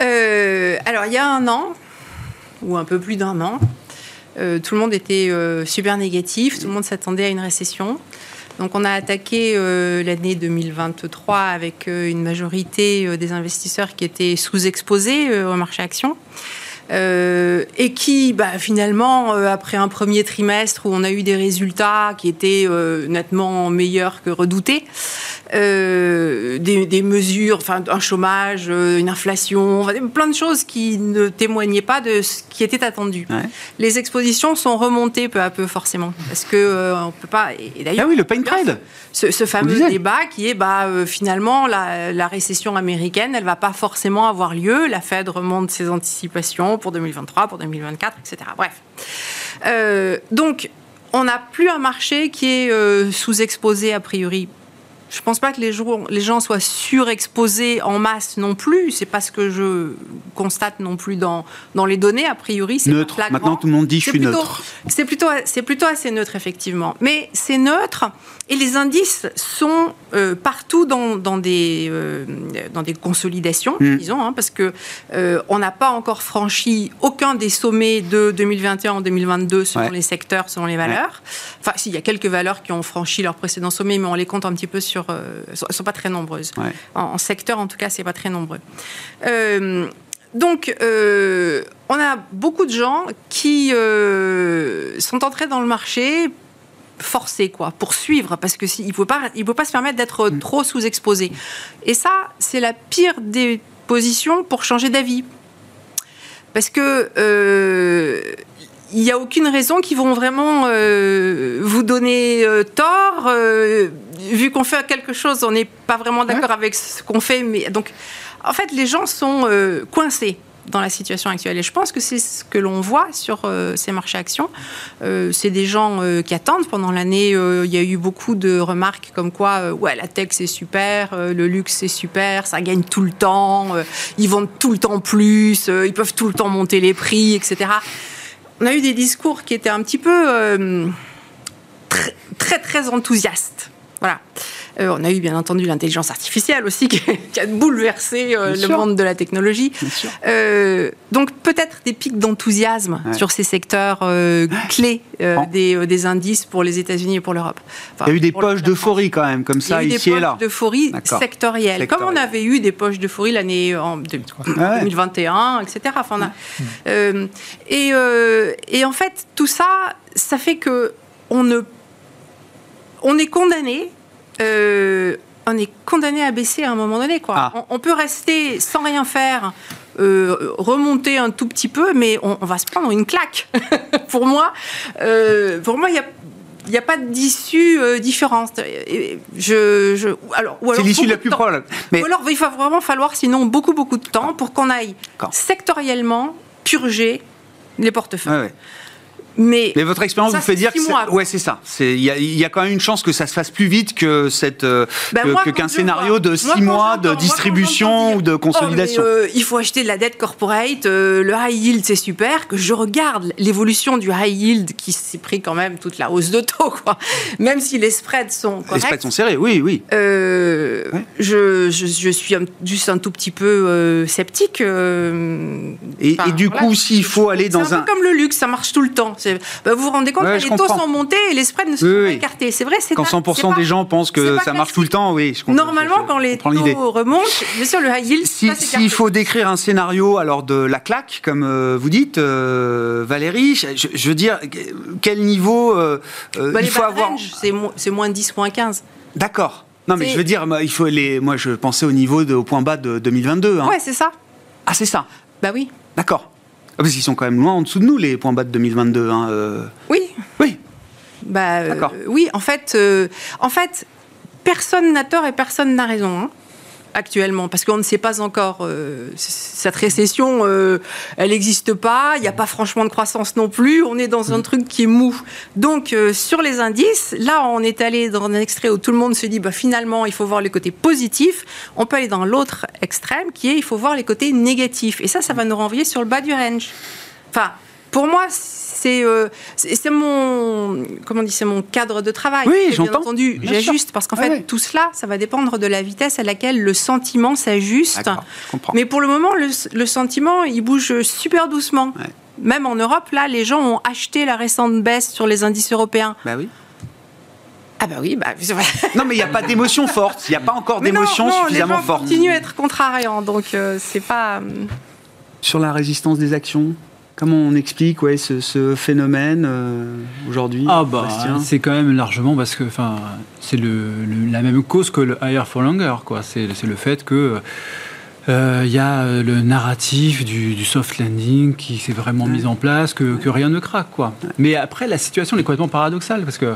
Euh, alors, il y a un an, ou un peu plus d'un an, tout le monde était super négatif, tout le monde s'attendait à une récession. Donc on a attaqué euh, l'année 2023 avec euh, une majorité euh, des investisseurs qui étaient sous-exposés au marché action. Euh, et qui, bah, finalement, euh, après un premier trimestre où on a eu des résultats qui étaient euh, nettement meilleurs que redoutés, des, mesures, enfin un chômage, une inflation, plein de choses qui ne témoignaient pas de ce qui était attendu. Les expositions sont remontées peu à peu forcément, parce que on peut pas. Et, d'ailleurs, ah oui, le pain trade. Ce, fameux débat qui est, bah, finalement, la, la récession américaine, elle va pas forcément avoir lieu. La Fed remonte ses anticipations pour 2023, pour 2024, etc. Bref. Euh, donc, on n'a plus un marché qui est euh, sous-exposé a priori je ne pense pas que les, les, gens soient surexposés en masse non plus. C'est pas ce que je constate non plus dans, dans les données. A priori, c'est neutre. Maintenant, tout le monde dit je suis neutre. C'est plutôt, c'est plutôt assez neutre effectivement. Mais c'est neutre et les indices sont euh, partout dans, dans des euh, dans des consolidations, hmm. disons, hein, parce que euh, on n'a pas encore franchi aucun des sommets de 2021 en 2022 selon les secteurs, selon les valeurs. Enfin, s'il y a quelques valeurs qui ont franchi leur précédent sommet, mais on les compte un petit peu sur euh, ne sont pas très nombreuses. En, secteur, en tout cas, c'est pas très nombreux. Euh, donc, euh, on a beaucoup de gens qui sont entrés dans le marché forcés, quoi, pour suivre, parce que il ne peut pas, il peut pas se permettre d'être mm. trop sous-exposé. Et ça, c'est la pire des positions pour changer d'avis, parce que il n'y a aucune raison qu'ils vont vraiment vous donner tort vu qu'on fait quelque chose, on n'est pas vraiment d'accord avec ce qu'on fait. Mais donc, en fait, les gens sont euh, coincés dans la situation actuelle. Et je pense que c'est ce que l'on voit sur euh, ces marchés actions. Euh, c'est des gens qui attendent. Pendant l'année, il y a eu beaucoup de remarques comme quoi, ouais, la tech c'est super, le luxe c'est super, ça gagne tout le temps, ils vendent tout le temps plus, ils peuvent tout le temps monter les prix, etc. On a eu des discours qui étaient un petit peu très, très, très enthousiastes voilà. Euh, on a eu bien entendu l'intelligence artificielle aussi qui, a bouleversé euh, le monde de la technologie. Euh, donc peut-être des pics d'enthousiasme sur ces secteurs clés des, indices pour les États-Unis et pour l'Europe. Il y a eu des poches d'euphorie quand même, comme ça, ici et là. Des poches d'euphorie sectorielles, comme on avait eu des poches d'euphorie l'année en 2021, etc. et, et en fait, tout ça, ça fait que on ne on est condamné. Euh, on est condamné à baisser à un moment donné. Quoi. Ah. On, peut rester sans rien faire, euh, remonter un tout petit peu, mais on, va se prendre une claque. pour moi, euh, pour moi, il y a il n'y a pas d'issue différente. Je, alors, c'est l'issue la plus probable. Mais... Ou alors, il va vraiment falloir, sinon, beaucoup, beaucoup de temps pour qu'on aille sectoriellement purger les portefeuilles. Mais, votre expérience vous fait dire que ouais c'est ça. Il y, a quand même une chance que ça se fasse plus vite que cette euh, bah, qu'un scénario de six mois de distribution ou de consolidation. Oh, euh, il faut acheter de la dette corporate. Euh, le high yield c'est super. Que je regarde l'évolution du high yield qui s'est pris quand même toute la hausse de taux quoi. Même si les spreads sont corrects, les spreads sont serrés. Oui oui. je, je, suis juste un tout petit peu sceptique. et, du coup s'il faut aller dans un, un peu comme le luxe, ça marche tout le temps. Bah, vous vous rendez compte que les taux sont montés et les spreads ne sont pas écartés. C'est vrai, c'est Quand 100% des gens pensent que ça marche tout le temps, oui. Je Normalement, quand les taux remontent, bien sûr, le high yield. S'il faut décrire un scénario alors de la claque, comme euh, vous dites, euh, Valérie, je, veux dire, quel niveau euh, bah, il faut avoir C'est moins 10, moins 15. D'accord. Non, mais je veux dire, il faut les. Moi, je pensais au niveau de, au point bas de 2022. Hein. Ouais, c'est ça. Ah, c'est ça. Bah oui. D'accord. Ah, parce qu'ils sont quand même loin en dessous de nous, les points bas de 2022. Hein, euh. Oui. Oui. Bah, euh, oui, en fait, euh, en fait, personne n'a tort et personne n'a raison. Hein actuellement Parce qu'on ne sait pas encore. Euh, cette récession, euh, elle n'existe pas. Il n'y a pas franchement de croissance non plus. On est dans un mm. truc qui est mou. Donc, euh, sur les indices, là, on est allé dans un extrait où tout le monde se dit bah, finalement, il faut voir les côtés positifs. On peut aller dans l'autre extrême qui est il faut voir les côtés négatifs. Et ça, ça va nous renvoyer sur le bas du range. Enfin, pour moi, euh, c'est mon comment dit c'est mon cadre de travail. Oui, j'entends. Bien entendu, j'ajuste parce qu'en fait tout cela, ça va dépendre de la vitesse à laquelle le sentiment s'ajuste. Mais pour le moment, le, sentiment, il bouge super doucement. Même en Europe, là, les gens ont acheté la récente baisse sur les indices européens. Bah oui. Ah bah oui, bah... non mais il n'y a pas d'émotion forte, il n'y a pas encore d'émotion suffisamment les gens forte. continue à être contrariant, donc euh, c'est pas... Euh, sur la résistance des actions? Comment on explique ouais, ce, phénomène euh, aujourd'hui ah bah, C'est quand même largement parce que c'est le, la même cause que le higher for longer. C'est le fait que il euh, y a euh, le narratif du, soft landing qui s'est vraiment mis en place, que, rien ne craque. Quoi. Mais après, la situation est complètement paradoxale parce que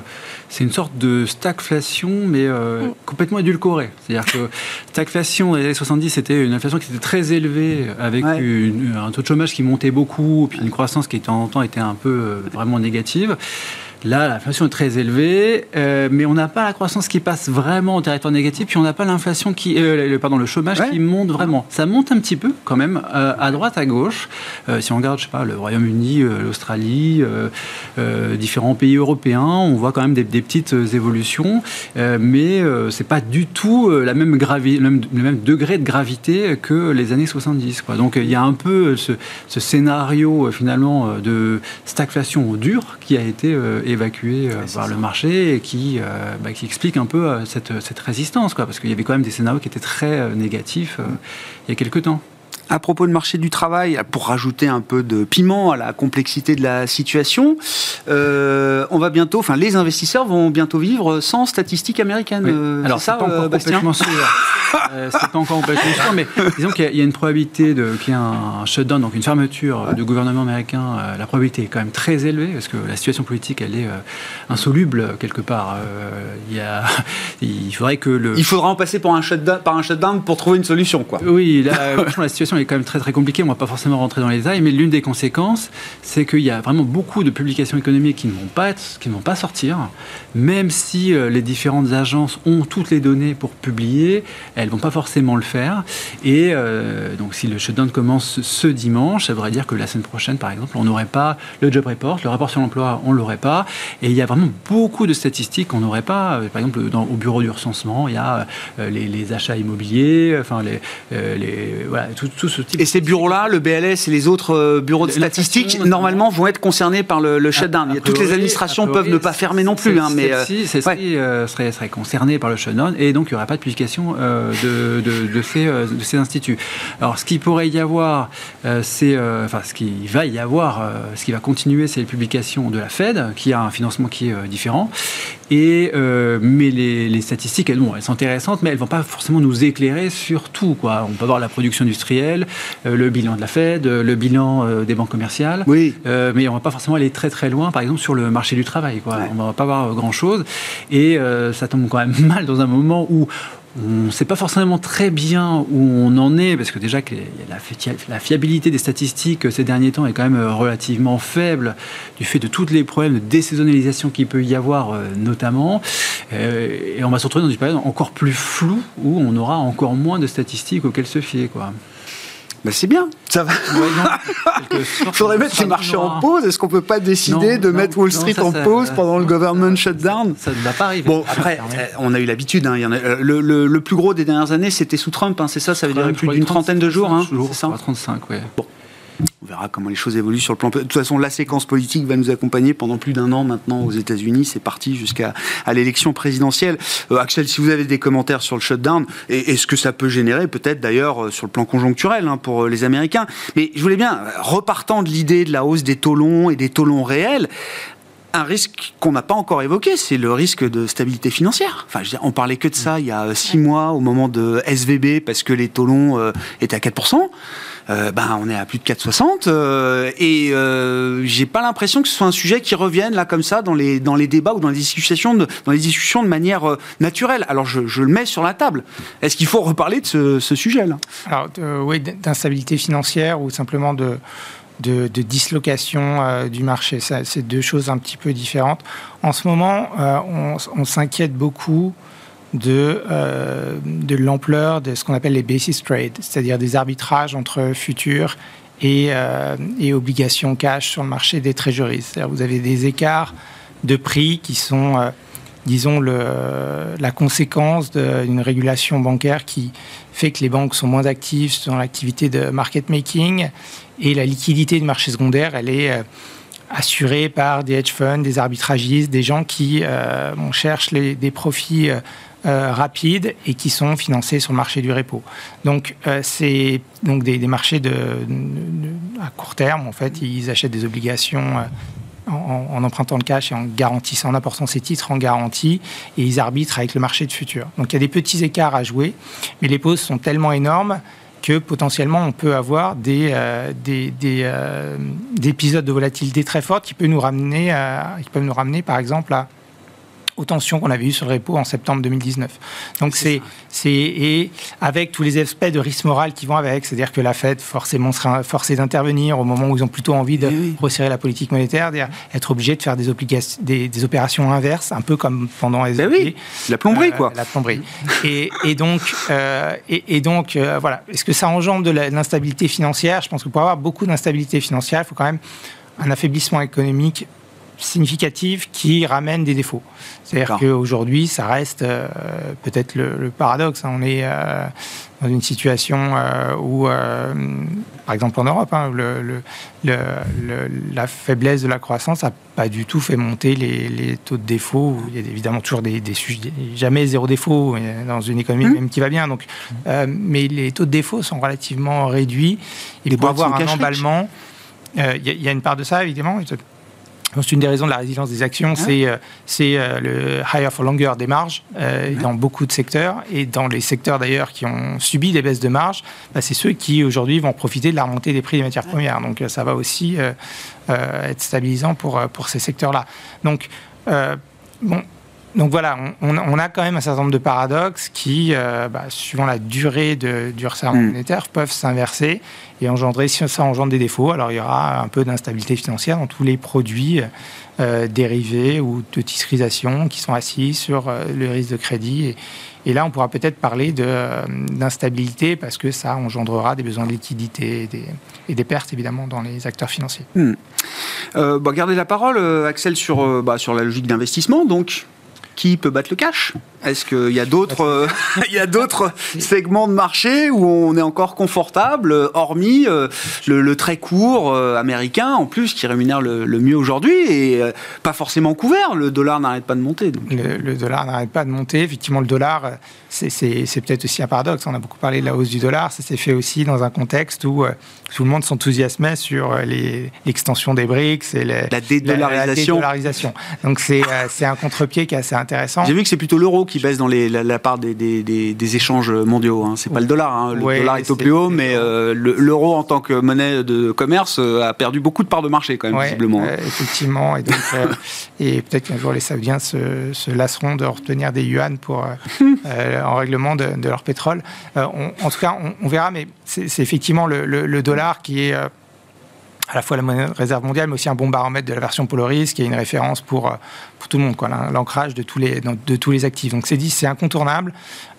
c'est une sorte de stagflation, mais euh, complètement édulcorée. C'est-à-dire que stagflation dans les années 70, c'était une inflation qui était très élevée, avec un taux de chômage qui montait beaucoup, puis une croissance qui, de temps en temps, était un peu vraiment négative. Là, l'inflation est très élevée, euh, mais on n'a pas la croissance qui passe vraiment au territoire négatif, puis on n'a pas l'inflation qui, euh, le, pardon, le chômage qui monte vraiment. Ça monte un petit peu quand même euh, à droite, à gauche. si on regarde, je sais pas, le Royaume-Uni, l'Australie, différents pays européens, on voit quand même des, petites évolutions, mais c'est pas du tout la même le, même, degré de gravité que les années 70. Quoi. Donc il y a un peu ce, ce scénario finalement de stagflation dure qui a été évacué euh, par le marché et qui, euh, bah, qui explique un peu euh, cette, cette résistance, quoi, parce qu'il y avait quand même des scénarios qui étaient très négatifs il y a quelques temps à propos du marché du travail, pour rajouter un peu de piment à la complexité de la situation, euh, on va bientôt, enfin les investisseurs vont bientôt vivre sans statistiques américaines. Euh, Alors ça, pas euh, Bastien sûr. c'est pas encore complètement sûr, mais disons qu'il y, a une probabilité qu'il y ait un shutdown, donc une fermeture du gouvernement américain. la probabilité est quand même très élevée parce que la situation politique, elle est insoluble quelque part. il, y a, il faudrait que le. Il faudra en passer par un shutdown, par un shutdown pour trouver une solution, quoi. Oui, là, la situation est quand même très très compliquée. On ne va pas forcément rentrer dans les détails, mais l'une des conséquences, c'est qu'il y a vraiment beaucoup de publications économiques qui ne vont pas, qui ne vont pas sortir, même si euh, les différentes agences ont toutes les données pour publier, elles ne vont pas forcément le faire. Et euh, donc, si le shutdown commence ce dimanche, ça voudrait dire que la semaine prochaine, par exemple, on n'aurait pas le job report, le rapport sur l'emploi, on ne l'aurait pas. Et il y a vraiment beaucoup de statistiques qu'on n'aurait pas. Par exemple, au bureau du recensement, il y a euh, les, achats immobiliers, enfin les, et ces bureaux-là, le BLS et les autres euh, bureaux de statistiques, normalement, vont être concernés par le, shutdown. Toutes les administrations peuvent ne pas fermer non plus. Hein, mais celles-ci euh, seraient, concernées par le shutdown et donc il n'y aurait pas de publication euh, de, de, ces, de ces instituts. Alors, ce qui pourrait y avoir, c'est, enfin, ce qui va y avoir, ce qui va continuer, c'est les publications de la Fed, qui a un financement qui est différent. Et, mais les, statistiques, elles, bon, elles sont intéressantes, mais elles ne vont pas forcément nous éclairer sur tout. Quoi. On peut avoir la production industrielle, euh, le bilan de la Fed, le bilan euh, des banques commerciales. Oui. Euh, mais on ne va pas forcément aller très très loin, par exemple, sur le marché du travail. Quoi. On ne va pas voir grand-chose. Et ça tombe quand même mal dans un moment où on ne sait pas forcément très bien où on en est, parce que déjà la fiabilité des statistiques ces derniers temps est quand même relativement faible, du fait de tous les problèmes de désaisonnalisation qu'il peut y avoir notamment. Et on va se retrouver dans une période encore plus floue, où on aura encore moins de statistiques auxquelles se fier. Quoi. C'est bien, ça va. Il faudrait mettre les marchés en pause. Est-ce qu'on peut pas décider de mettre Wall Street en pause pendant le government shutdown Ça ne va pas arriver. Bon, après, on a eu l'habitude. Hein, euh, le, plus gros des dernières années, c'était sous Trump. Hein, c'est ça, ça veut dire plus d'une trentaine de jours. Hein, c'est ça 35, oui. Bon. On verra comment les choses évoluent sur le plan. De toute façon, la séquence politique va nous accompagner pendant plus d'un an maintenant aux États-Unis. C'est parti jusqu'à à l'élection présidentielle. Euh, Axel, si vous avez des commentaires sur le shutdown et, ce que ça peut générer, peut-être d'ailleurs euh, sur le plan conjoncturel hein, pour euh, les Américains. Mais je voulais bien, repartant de l'idée de la hausse des taux longs et des taux longs réels, un risque qu'on n'a pas encore évoqué, c'est le risque de stabilité financière. Enfin, je on parlait que de ça il y a six mois au moment de SVB parce que les taux longs étaient à 4%. Ben, on est à plus de 4,60 et j'ai pas l'impression que ce soit un sujet qui revienne là comme ça dans les, dans les débats ou dans les discussions de, dans les discussions de manière naturelle. Alors je, le mets sur la table. Est-ce qu'il faut reparler de ce, ce sujet-là? Alors oui, d'instabilité financière ou simplement de de, dislocation euh, du marché. C'est deux choses un petit peu différentes. En ce moment, euh, on, s'inquiète beaucoup de, euh, de l'ampleur de ce qu'on appelle les basis trade, c'est-à-dire des arbitrages entre futurs et, et, obligations cash sur le marché des treasuries. Vous avez des écarts de prix qui sont, disons, le, la conséquence d'une régulation bancaire qui fait que les banques sont moins actives dans l'activité de market making et la liquidité du marché secondaire, elle est euh, assurée par des hedge funds, des arbitragistes, des gens qui euh, cherchent des profits euh, rapides et qui sont financés sur le marché du repo. Donc, c'est donc des, marchés de, à court terme. En fait, ils achètent des obligations en, empruntant le cash et en garantissant, en apportant ces titres en garantie, et ils arbitrent avec le marché de futur. Donc il y a des petits écarts à jouer, mais les pauses sont tellement énormes que potentiellement on peut avoir des, euh, des, euh, des, épisodes de volatilité très fortes qui peuvent nous ramener, qui peuvent nous ramener par exemple à aux tensions qu'on avait eues sur le repo en septembre 2019. Donc c'est c'est et avec tous les aspects de risque moral qui vont avec, c'est-à-dire que la Fed forcément sera forcée d'intervenir au moment où ils ont plutôt envie de resserrer la politique monétaire, être obligé de faire des, des, des, opérations inverses, un peu comme pendant les ben oui, la plomberie quoi. Euh, la plomberie. et, et, donc euh, et, et, donc euh, voilà, est-ce que ça engendre de l'instabilité financière? Je pense que pour avoir beaucoup d'instabilité financière, il faut quand même un affaiblissement économique significative qui ramène des défauts. C'est-à-dire qu'aujourd'hui, ça reste euh, peut-être le, paradoxe. Hein. On est euh, dans une situation euh, où, par exemple en Europe, hein, le, la faiblesse de la croissance n'a pas du tout fait monter les, taux de défaut. Il y a évidemment toujours des, sujets, jamais zéro défaut dans une économie mmh. même qui va bien. Donc, mais les taux de défaut sont relativement réduits. Il faut avoir un emballement. Il y, y, a une part de ça, évidemment. C'est une des raisons de la résilience des actions, ah. c'est euh, euh, le higher for longer des marges euh, dans beaucoup de secteurs. Et dans les secteurs d'ailleurs qui ont subi des baisses de marge, bah, c'est ceux qui aujourd'hui vont profiter de la remontée des prix des matières premières. Donc ça va aussi être stabilisant pour, pour ces secteurs-là. Donc, bon, donc voilà, on, a quand même un certain nombre de paradoxes qui, bah, suivant la durée de, du resserrement hmm. monétaire, peuvent s'inverser et engendrer, si ça engendre des défauts, alors il y aura un peu d'instabilité financière dans tous les produits euh, dérivés ou de titrisation qui sont assis sur euh, le risque de crédit. Et, là, on pourra peut-être parler euh, d'instabilité parce que ça engendrera des besoins de liquidité et des, pertes, évidemment, dans les acteurs financiers. Hmm. Bah, gardez la parole, Axel, sur, bah, sur la logique d'investissement. Donc, qui peut battre le cash? Est-ce qu'il y a d'autres, euh, il y a d'autres segments de marché où on est encore confortable, hormis euh, le, très court euh, américain, en plus, qui rémunère le, mieux aujourd'hui et pas forcément couvert. Le dollar n'arrête pas de monter. Le, dollar n'arrête pas de monter. Effectivement, le dollar, c'est, peut-être aussi un paradoxe. On a beaucoup parlé de la hausse du dollar. Ça s'est fait aussi dans un contexte où tout le monde s'enthousiasmait sur l'extension des BRICS et la, dédollarisation. Donc c'est, c'est un contre-pied qui est assez intéressant. J'ai vu que c'est plutôt l'euro qui baisse dans les, la, part des, des, des, échanges mondiaux. Hein. C'est pas le dollar. Hein. Le dollar est au plus haut, mais euh, l'euro en tant que monnaie de commerce euh, a perdu beaucoup de parts de marché quand même, visiblement. Euh, effectivement. Et, et peut-être qu'un jour les Saoudiens se, se, lasseront de retenir des yuan pour, en règlement de, leur pétrole. en tout cas, on, verra, mais c'est effectivement le, le, dollar qui est à la fois la monnaie réserve mondiale, mais aussi un bon baromètre de la version Polaris, qui est une référence pour, euh, pour tout le monde, l'ancrage de, tous les, de tous les actifs. Donc c'est dit, c'est incontournable.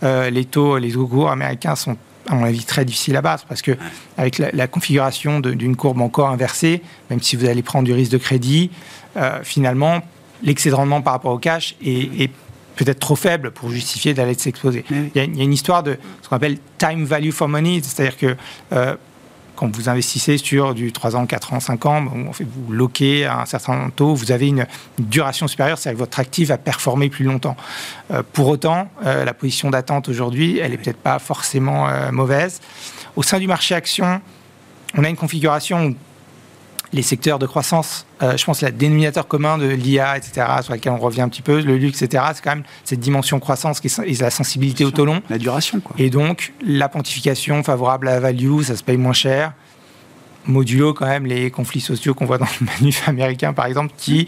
Euh, les taux, les taux courts américains sont à mon avis, très difficiles à battre parce que avec la, configuration d'une courbe encore inversée, même si vous allez prendre du risque de crédit, euh, finalement, l'excès de rendement par rapport au cash est, peut-être trop faible pour justifier d'aller s'exposer. Il, y a une histoire de ce qu'on appelle time value for money, c'est-à-dire que quand vous investissez sur du 3 ans, 4 ans, 5 ans, vous loquez à un certain taux, vous avez une, duration supérieure, c'est-à-dire que votre actif va performer plus longtemps. Euh, pour autant, euh, la position d'attente aujourd'hui, elle n'est peut-être pas forcément euh, mauvaise. Au sein du marché action, on a une configuration où les secteurs de croissance, je pense la dénominateur commun de l'IA, etc., sur laquelle on revient un petit peu, le luxe, etc., c'est quand même cette dimension croissance qui est la sensibilité au taux long. La duration, quoi. Et donc, la pontification favorable à la value, ça se paye moins cher modulo quand même les conflits sociaux qu'on voit dans le manuf américain, par exemple, qui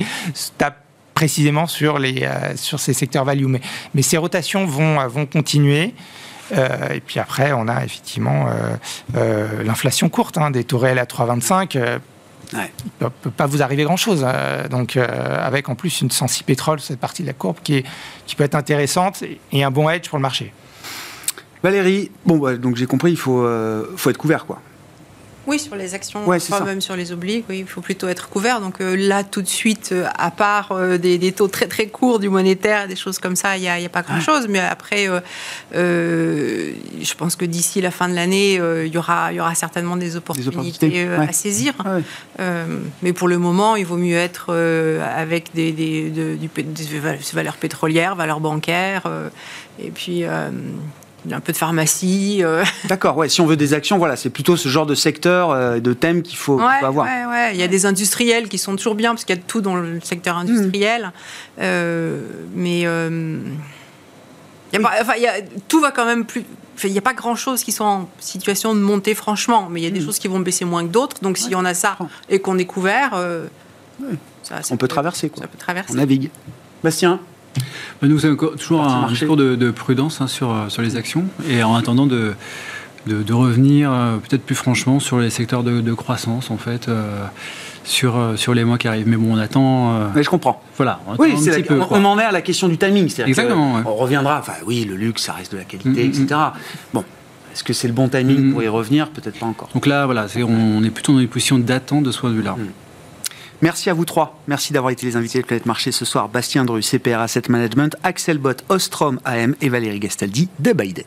tapent précisément sur, les, euh, sur ces secteurs value. Mais, mais ces rotations vont, vont continuer. Euh, et puis après, on a effectivement euh, l'inflation courte, hein, des taux réels à 3,25. Ouais. Il ne peut pas vous arriver grand-chose. donc, avec en plus une sensi pétrole, cette partie de la courbe qui, est, qui peut être intéressante et un bon edge pour le marché. Valérie, bon, bah, donc j'ai compris, il faut, faut être couvert, quoi. Oui, sur les actions, même sur les obliques, oui, il faut plutôt être couvert. Donc euh, là, tout de suite, euh, à part euh, des, taux très très courts du monétaire, des choses comme ça, il n'y a, a, pas grand-chose. Mais après, je pense que d'ici la fin de l'année, il y, aura, y aura certainement des opportunités, à saisir. mais pour le moment, il vaut mieux être avec des, des, des, valeurs pétrolières, valeurs bancaires, et puis un peu de pharmacie. Euh. D'accord, ouais. Si on veut des actions, voilà, c'est plutôt ce genre de secteur, euh, de thème qu'il faut, avoir. Ouais, ouais. Il y a des industriels qui sont toujours bien parce qu'il y a tout dans le secteur hmm. industriel, euh, mais tout va quand même plus. Il n'y a pas grand-chose qui sont en situation de monter franchement, mais il y a des hmm. choses qui vont baisser moins que d'autres. Donc si on a ça et qu'on est couvert, on peut, traverser. Quoi. Ça peut traverser. On navigue. Bastien? Nous, c'est toujours un discours de, prudence hein, sur, euh, sur les actions et en attendant de, de, revenir euh, peut-être plus franchement sur les secteurs de, croissance en fait. Euh, sur, sur les mois qui arrivent. Mais bon, on attend. Mais je comprends. Voilà. On oui, on, en est à la question du timing. Exactement. On reviendra. Enfin, oui, le luxe, ça reste de la qualité, mm, mm, etc. Mm. Bon, est-ce que c'est le bon timing pour y revenir? Peut-être pas encore. Donc là, voilà, on, est plutôt dans une position d'attente de ce point de vue-là. Merci à vous trois. Merci d'avoir été les invités de Planète Marché ce soir. Bastien Dru, CPR Asset Management, Axel Bott, Ostrom AM et Valérie Gastaldi de.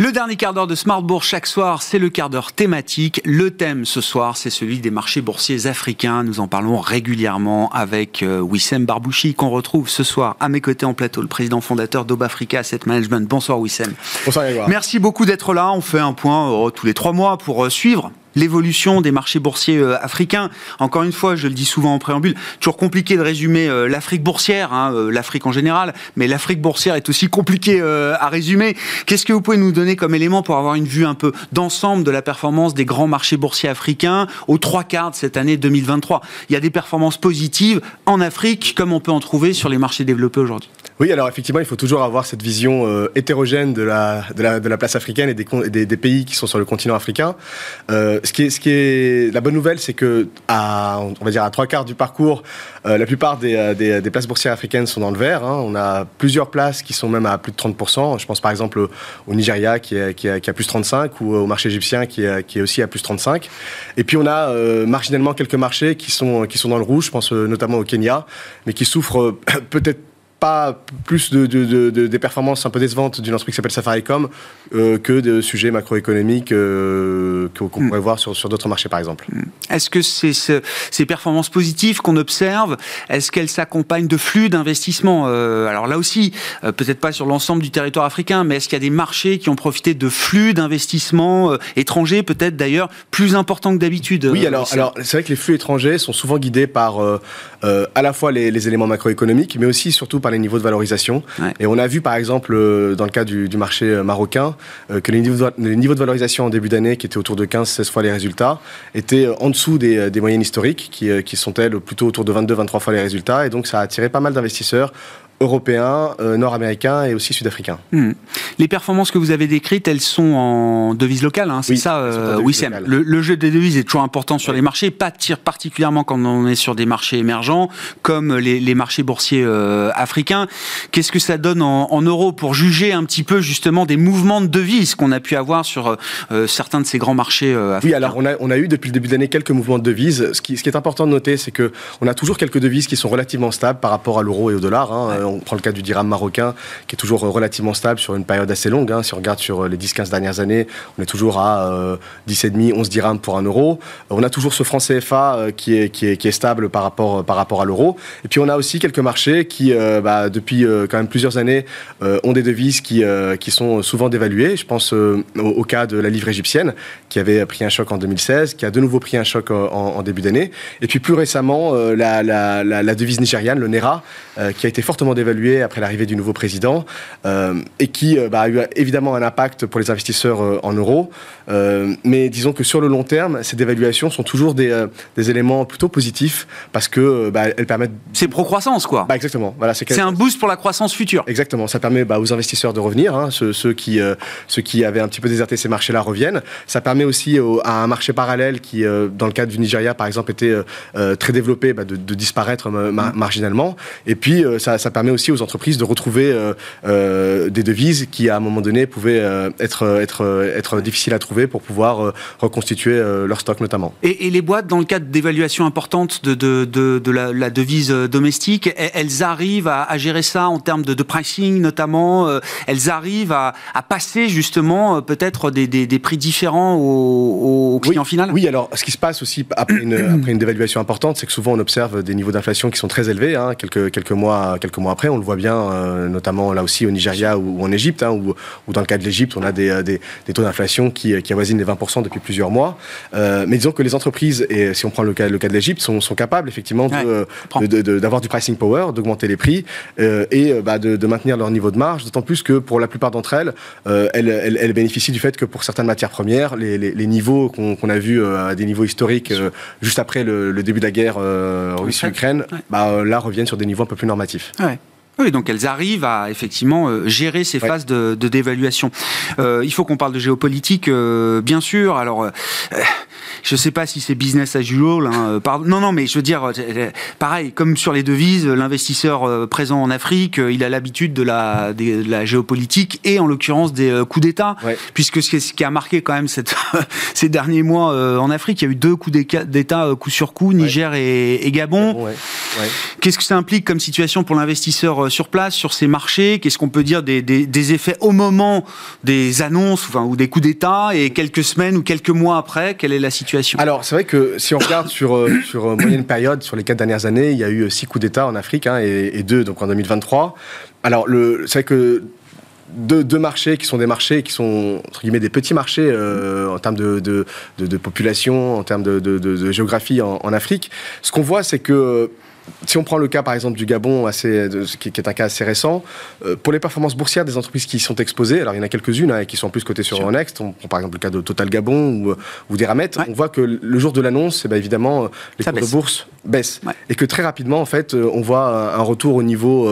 Le dernier quart d'heure de Smart Bourse chaque soir, c'est le quart d'heure thématique. Le thème ce soir, c'est celui des marchés boursiers africains. Nous en parlons régulièrement avec euh, Wissem Barbouchi, qu'on retrouve ce soir à mes côtés en plateau, le président fondateur d'Obafrica Asset Management. Bonsoir Wissem. Bonsoir Merci beaucoup d'être là. On fait un point euh, tous les trois mois pour euh, suivre l'évolution des marchés boursiers euh, africains. Encore une fois, je le dis souvent en préambule, toujours compliqué de résumer euh, l'Afrique boursière, hein, euh, l'Afrique en général, mais l'Afrique boursière est aussi compliqué à résumer. Qu'est-ce que vous pouvez nous donner comme élément pour avoir une vue un peu d'ensemble de la performance des grands marchés boursiers africains aux trois quarts de cette année 2023 Il y a des performances positives en Afrique, comme on peut en trouver sur les marchés développés aujourd'hui. Oui, alors effectivement, il faut toujours avoir cette vision hétérogène de la, de la, de, la, place africaine et des, des, pays qui sont sur le continent africain ce, qui est, ce qui est la bonne nouvelle, c'est que à, on va dire à trois quarts du parcours, euh, la plupart euh, des, des, places boursières africaines sont dans le vert. Hein. On a plusieurs places qui sont même à plus de 30%. Je pense par exemple au Nigeria qui est, qui, a, qui a plus 35 ou au marché égyptien qui est, qui est aussi à plus 35. Et puis on a euh, marginalement quelques marchés qui sont, qui sont dans le rouge. Je pense notamment au Kenya, mais qui souffrent peut-être pas plus de, des performances un peu décevantes d'une entreprise qui s'appelle Safaricom euh, que de sujets macroéconomiques euh, qu'on hmm. pourrait voir sur, sur d'autres marchés, par exemple. Hmm. Est-ce que c'est ces performances positives qu'on observe, est-ce qu'elles s'accompagnent de flux d'investissement euh, Alors là aussi, peut-être pas sur l'ensemble du territoire africain, mais est-ce qu'il y a des marchés qui ont profité de flux d'investissement étrangers, peut-être d'ailleurs plus importants que d'habitude Oui, alors, alors c'est vrai que les flux étrangers sont souvent guidés par à la fois les, les éléments macroéconomiques, mais aussi surtout par les niveaux de valorisation. Et on a vu par exemple euh, dans le cas du, marché euh, marocain euh, que les niveaux, de, les niveaux de valorisation en début d'année, qui étaient autour de 15-16 fois les résultats, étaient en dessous des, des moyennes historiques, qui, qui sont elles plutôt autour de 22-23 fois les résultats. Et donc ça a attiré pas mal d'investisseurs européens, euh, nord-américains et aussi sud-africains. Hmm. Les performances que vous avez décrites, elles sont en devise locale, hein, c'est ça, euh, oui, le, le, jeu des devises est toujours important sur les marchés, pas tir particulièrement quand on est sur des marchés émergents, comme les, les marchés boursiers euh, africains. Qu'est-ce que ça donne en, en, euros pour juger un petit peu justement des mouvements de devises qu'on a pu avoir sur certains de ces grands marchés africains Oui, alors on a, on a eu depuis le début de l'année quelques mouvements de devises. Ce qui, ce qui est important de noter, c'est que on a toujours quelques devises qui sont relativement stables par rapport à l'euro et au dollar. Hein on prend le cas du dirham marocain, qui est toujours relativement stable sur une période assez longue. Hein. Si on regarde sur les 10-15 dernières années, on est toujours à 10,5, 11 dirhams pour un euro. On a toujours ce franc CFA qui est, qui est, stable par rapport, par rapport à l'euro. Et puis on a aussi quelques marchés qui, bah, depuis quand même plusieurs années, ont des devises qui, qui sont souvent dévaluées. Je pense au, cas de la livre égyptienne, qui avait pris un choc en 2016, qui a de nouveau pris un choc en, début d'année. Et puis plus récemment, la, la, devise nigériane, le Naira, qui a été fortement dévaluée après l'arrivée du nouveau président et qui bah, a eu évidemment un impact pour les investisseurs en euros. Mais disons que sur le long terme, ces dévaluations sont toujours des, des éléments plutôt positifs parce que bah, elles permettent. C'est pro-croissance, quoi. Bah, exactement. Voilà, c'est un boost pour la croissance future. Exactement. Ça permet bah, aux investisseurs de revenir. Hein, ceux, ceux, qui, ceux qui avaient un petit peu déserté ces marchés-là reviennent. Ça permet aussi à un marché parallèle qui, dans le cadre du Nigeria, par exemple, était très développé, de, de, disparaître marginalement. Et puis, ça, ça, permet aussi aux entreprises de retrouver des devises qui, à un moment donné, pouvaient être, être, être difficiles à trouver pour pouvoir reconstituer leur stock notamment. Et, et, les boîtes, dans le cadre d'évaluation importante de, de, de, la, devise domestique, elles arrivent à, gérer ça en termes de, pricing notamment. elles arrivent à, à passer justement peut-être des, des, prix différents aux, aux clients oui, final? Oui, alors ce qui se passe aussi après une, après une dévaluation importante, c'est que souvent on observe des niveaux d'inflation qui sont très élevés. Hein, quelques, quelques, mois, quelques mois après, on le voit bien, euh, notamment là aussi au Nigeria ou, en Égypte, hein, où, dans le cas de l'Égypte, on a des, des, des taux d'inflation qui, qui, avoisinent les 20% depuis plusieurs mois. Euh, mais disons que les entreprises, et si on prend le cas, le cas de l'Égypte, sont, sont, capables effectivement d'avoir du pricing power, d'augmenter les prix euh, et bah, de, maintenir leur niveau de marge, d'autant plus que pour la plupart d'entre elles, elles, elles, bénéficient du fait que pour certaines matières premières, les, les, les niveaux qu'on a vus à des niveaux historiques juste après le, le, début de la guerre Russie-Ukraine, bah, là reviennent sur des niveaux un peu plus normatifs. Oui, donc elles arrivent à effectivement euh, gérer ces phases de, dévaluation. Euh, il faut qu'on parle de géopolitique, euh, bien sûr. Alors, je ne sais pas si c'est business as usual. Hein, non, non, mais je veux dire, pareil, comme sur les devises, l'investisseur présent en Afrique, il a l'habitude de la, de la géopolitique et en l'occurrence des coups d'État, puisque ce qui a marqué quand même cette, ces derniers mois en Afrique, il y a eu deux coups d'État coup sur coup, Niger et, Gabon. Qu'est-ce que ça implique comme situation pour l'investisseur sur place, sur ces marchés Qu'est-ce qu'on peut dire des, effets au moment des annonces ou des coups d'État et quelques semaines ou quelques mois après Quelle est la situation? Alors, c'est vrai que si on regarde sur, euh, sur euh, moyenne période, sur les quatre dernières années, il y a eu six coups d'État en Afrique hein, et, deux donc en 2023. Alors, c'est vrai que deux, marchés qui sont des marchés qui sont entre guillemets des petits marchés euh, en termes de, population, en termes de, géographie en Afrique. Ce qu'on voit, c'est que si on prend le cas par exemple du Gabon, assez, qui, est un cas assez récent, euh, pour les performances boursières des entreprises qui y sont exposées, alors il y en a quelques-unes hein, qui sont en plus cotées sur Euronext, on prend par exemple le cas de Total Gabon ou, ou d'Eramet, on voit que le jour de l'annonce, eh ben, évidemment, euh, les cours de bourse baissent. Et que très rapidement, en fait, euh, on voit un, retour au niveau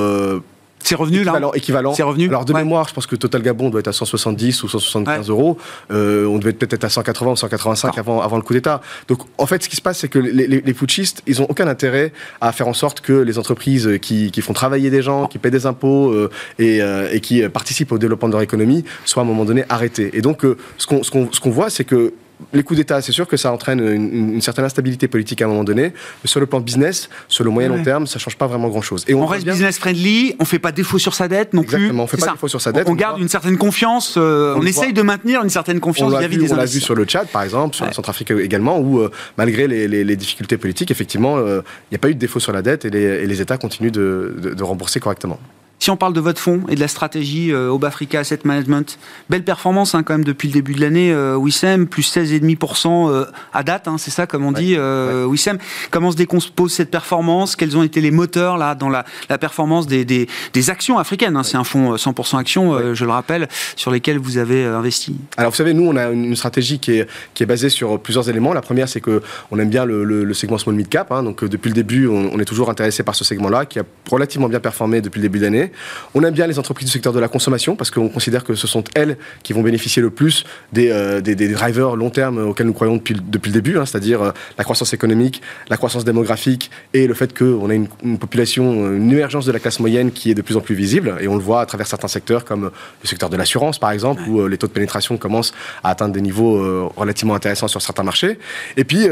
c'est revenu là Équivalent. C'est revenu Alors de mémoire, je pense que Total Gabon doit être à 170 ou 175 euros. Euh, on devait peut-être être à 180 ou 185 avant, avant le coup d'État. Donc en fait, ce qui se passe, c'est que les, les, les putschistes, ils n'ont aucun intérêt à faire en sorte que les entreprises qui, qui font travailler des gens, qui paient des impôts euh, et, euh, et, qui participent au développement de leur économie soient à un moment donné arrêtées. Et donc ce qu'on ce qu'on ce qu'on voit, c'est que les coups d'État, c'est sûr que ça entraîne une, certaine instabilité politique à un moment donné, mais sur le plan business, sur le moyen long terme, ça change pas vraiment grand-chose. Et on, reste business friendly, on fait pas défaut sur sa dette non plus. On fait pas défaut sur sa dette. On, garde une certaine confiance, euh, on, essaye de maintenir une certaine confiance vis-à-vis des On l'a vu sur le Tchad, par exemple, sur la Centrafrique également, où euh, malgré les, difficultés politiques, effectivement, euh, il n'y a pas eu de défaut sur la dette et les, États continuent de rembourser correctement. Si on parle de votre fonds et de la stratégie euh, Africa Asset Management, belle performance hein, quand même depuis le début de l'année, euh, Wissem, plus 16,5% euh, à date, hein, c'est ça comme on dit, euh, Wissem. Comment se décompose cette performance? Quels ont été les moteurs là dans la, la performance des, des, des, actions africaines hein? C'est un fonds 100% euh, actions, je le rappelle, sur lesquels vous avez investi. Alors vous savez, nous on a une stratégie qui est, qui est basée sur plusieurs éléments. La première, c'est que on aime bien le, le, segment small mid cap. Donc depuis le début, on, on est toujours intéressé par ce segment-là, qui a relativement bien performé depuis le début de l'année. On aime bien les entreprises du secteur de la consommation parce qu'on considère que ce sont elles qui vont bénéficier le plus des, euh, des, drivers long terme auxquels nous croyons depuis, depuis le début, hein, c'est-à-dire euh, la croissance économique, la croissance démographique et le fait qu'on a une, population, euh, une émergence de la classe moyenne qui est de plus en plus visible. Et on le voit à travers certains secteurs comme le secteur de l'assurance, par exemple, où les taux de pénétration commencent à atteindre des niveaux relativement intéressants sur certains marchés. Et puis,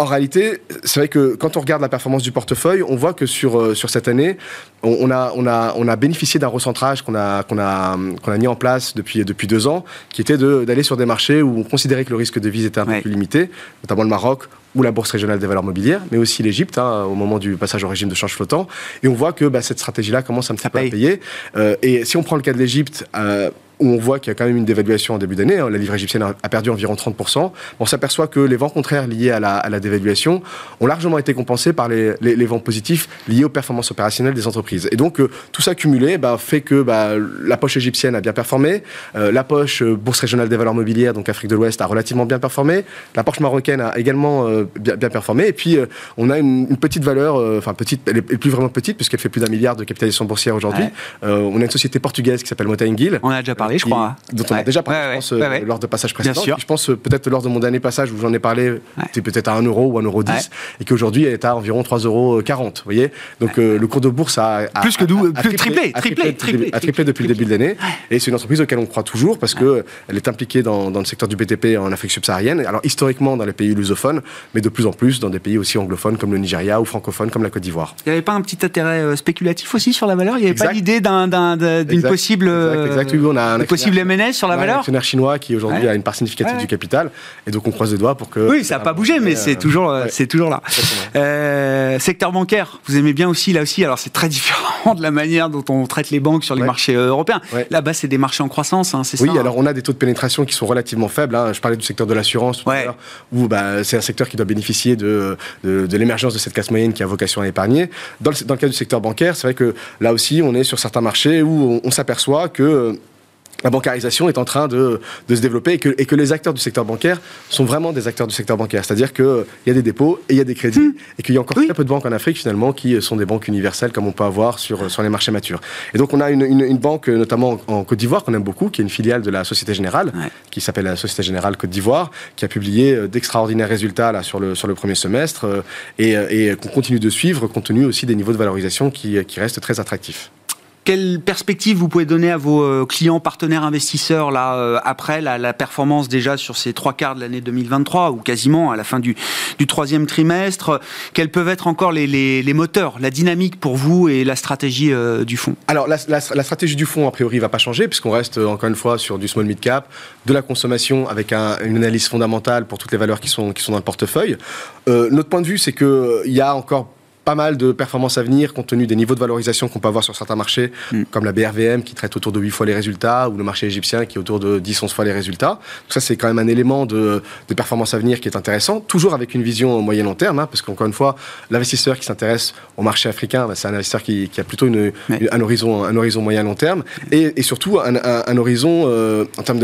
en réalité, c'est vrai que quand on regarde la performance du portefeuille, on voit que sur, sur cette année, on, a, on, a, on a bénéficié d'un recentrage qu'on a, qu'on a, qu'on a mis en place depuis, depuis deux ans, qui était d'aller sur des marchés où on considérait que le risque de devise était un peu plus limité, notamment le Maroc ou la Bourse régionale des valeurs mobilières, mais aussi l'Égypte, hein, au moment du passage au régime de change flottant. Et on voit que bah, cette stratégie-là commence un petit peu à payer. Euh, et si on prend le cas de l'Égypte, euh, où on voit qu'il y a quand même une dévaluation en début d'année. Hein. La livre égyptienne a perdu environ 30%. On s'aperçoit que les vents contraires liés à la, dévaluation ont largement été compensés par les, vents positifs liés aux performances opérationnelles des entreprises. Et donc, euh, tout ça cumulé bah, fait que bah, la poche égyptienne a bien performé, euh, la poche euh, Bourse régionale des valeurs mobilières, donc Afrique de l'Ouest, a relativement bien performé, la poche marocaine a également bien, performé, et puis on a une, petite valeur, enfin petite, elle est, plus vraiment petite, puisqu'elle fait plus d'un milliard de capitalisation boursière aujourd'hui. on a une société portugaise qui s'appelle Motengil. On a déjà parlé je crois. Dont on a déjà parlé, je pense, lors de passages précédents. Je pense peut-être lors de mon dernier passage où j'en ai parlé, c'était peut-être à 1 euro ou 1 euro 10, et qu'aujourd'hui elle est à environ 3,40 euros. Vous voyez Donc euh, le cours de bourse a, plus que double, triplé, triplé, triplé, a triplé depuis le début de l'année. Et c'est une entreprise auquel on croit toujours parce qu'elle est impliquée dans, le secteur du BTP en Afrique subsaharienne. Alors historiquement dans les pays lusophones, mais de plus en plus dans des pays aussi anglophones comme le Nigeria ou francophones comme la Côte d'Ivoire. Il n'y avait pas un petit intérêt euh, spéculatif aussi sur la valeur? Il n'y avait pas l'idée d'une possible. Exact, exact. On a possible MNS sur la valeur Un actionnaire chinois qui aujourd'hui a une part significative du capital. Et donc on croise les doigts pour que. Oui, ça n'a pas bougé, mais c'est toujours, euh, c'est toujours là. Euh, secteur bancaire, vous aimez bien aussi là aussi. Alors c'est très différent de la manière dont on traite les banques sur les marchés euh, européens. Là-bas, c'est des marchés en croissance, hein, c'est ça Oui, alors on a des taux de pénétration qui sont relativement faibles. Hein. Je parlais du secteur de l'assurance, où bah, c'est un secteur qui doit bénéficier de, de, l'émergence de cette classe moyenne qui a vocation à épargner. Dans le, dans le cas du secteur bancaire, c'est vrai que là aussi, on est sur certains marchés où on s'aperçoit que la bancarisation est en train de, se développer et que, et que, les acteurs du secteur bancaire sont vraiment des acteurs du secteur bancaire. C'est-à-dire qu'il y a des dépôts et il y a des crédits hmm. et qu'il y a encore très peu de banques en Afrique finalement qui sont des banques universelles comme on peut avoir sur, sur les marchés matures. Et donc on a une, une, banque notamment en, Côte d'Ivoire qu'on aime beaucoup, qui est une filiale de la Société Générale, qui s'appelle la Société Générale Côte d'Ivoire, qui a publié euh, d'extraordinaires résultats là, sur, le, sur le premier semestre euh, et, euh, et qu'on continue de suivre compte tenu aussi des niveaux de valorisation qui, qui restent très attractifs. Quelle perspective vous pouvez donner à vos euh, clients, partenaires, investisseurs, là, euh, après la, performance déjà sur ces trois quarts de l'année 2023, ou quasiment à la fin du, troisième trimestre? Quels peuvent être encore les, moteurs, la dynamique pour vous et la stratégie euh, du fonds Alors, la, stratégie du fonds, a priori, va pas changer, puisqu'on reste encore une fois sur du small mid cap, de la consommation avec une analyse fondamentale pour toutes les valeurs qui sont, qui sont dans le portefeuille. notre point de vue, c'est qu'il y a encore pas mal de performances à venir compte tenu des niveaux de valorisation qu'on peut avoir sur certains marchés, mm. comme la BRVM qui traite autour de 8 fois les résultats, ou le marché égyptien qui est autour de 10-11 fois les résultats. Tout ça, c'est quand même un élément de, de, performance à venir qui est intéressant, toujours avec une vision moyen long terme, hein, parce qu'encore une fois, l'investisseur qui s'intéresse au marché africain, bah, c'est un investisseur qui, qui a plutôt une, un, horizon, un horizon moyen long terme, et, et surtout un, un, horizon euh, en termes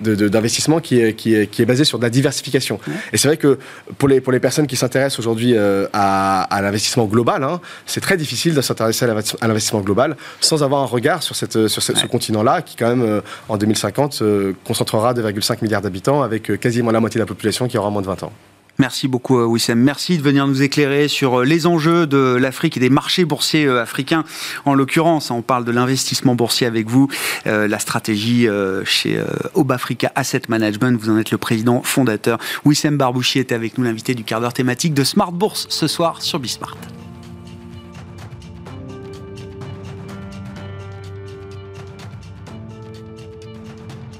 d'investissement de, qui, est, qui, est, qui, est, basé sur de la diversification. Et c'est vrai que pour les, pour les personnes qui s'intéressent aujourd'hui euh, à, à l'investissement global. Hein. C'est très difficile de s'intéresser à l'investissement global sans avoir un regard sur, cette, sur ce continent-là qui, quand même, euh, en 2050, euh, concentrera 2,5 milliards d'habitants avec euh, quasiment la moitié de la population qui aura moins de 20 ans. Merci beaucoup Wissem. Merci de venir nous éclairer sur les enjeux de l'Afrique et des marchés boursiers africains. En l'occurrence, on parle de l'investissement boursier avec vous, la stratégie chez Obafrica Asset Management. Vous en êtes le président fondateur. Wissem Barbouchi était avec nous, l'invité du quart d'heure thématique de Smart Bourse ce soir sur Bismart.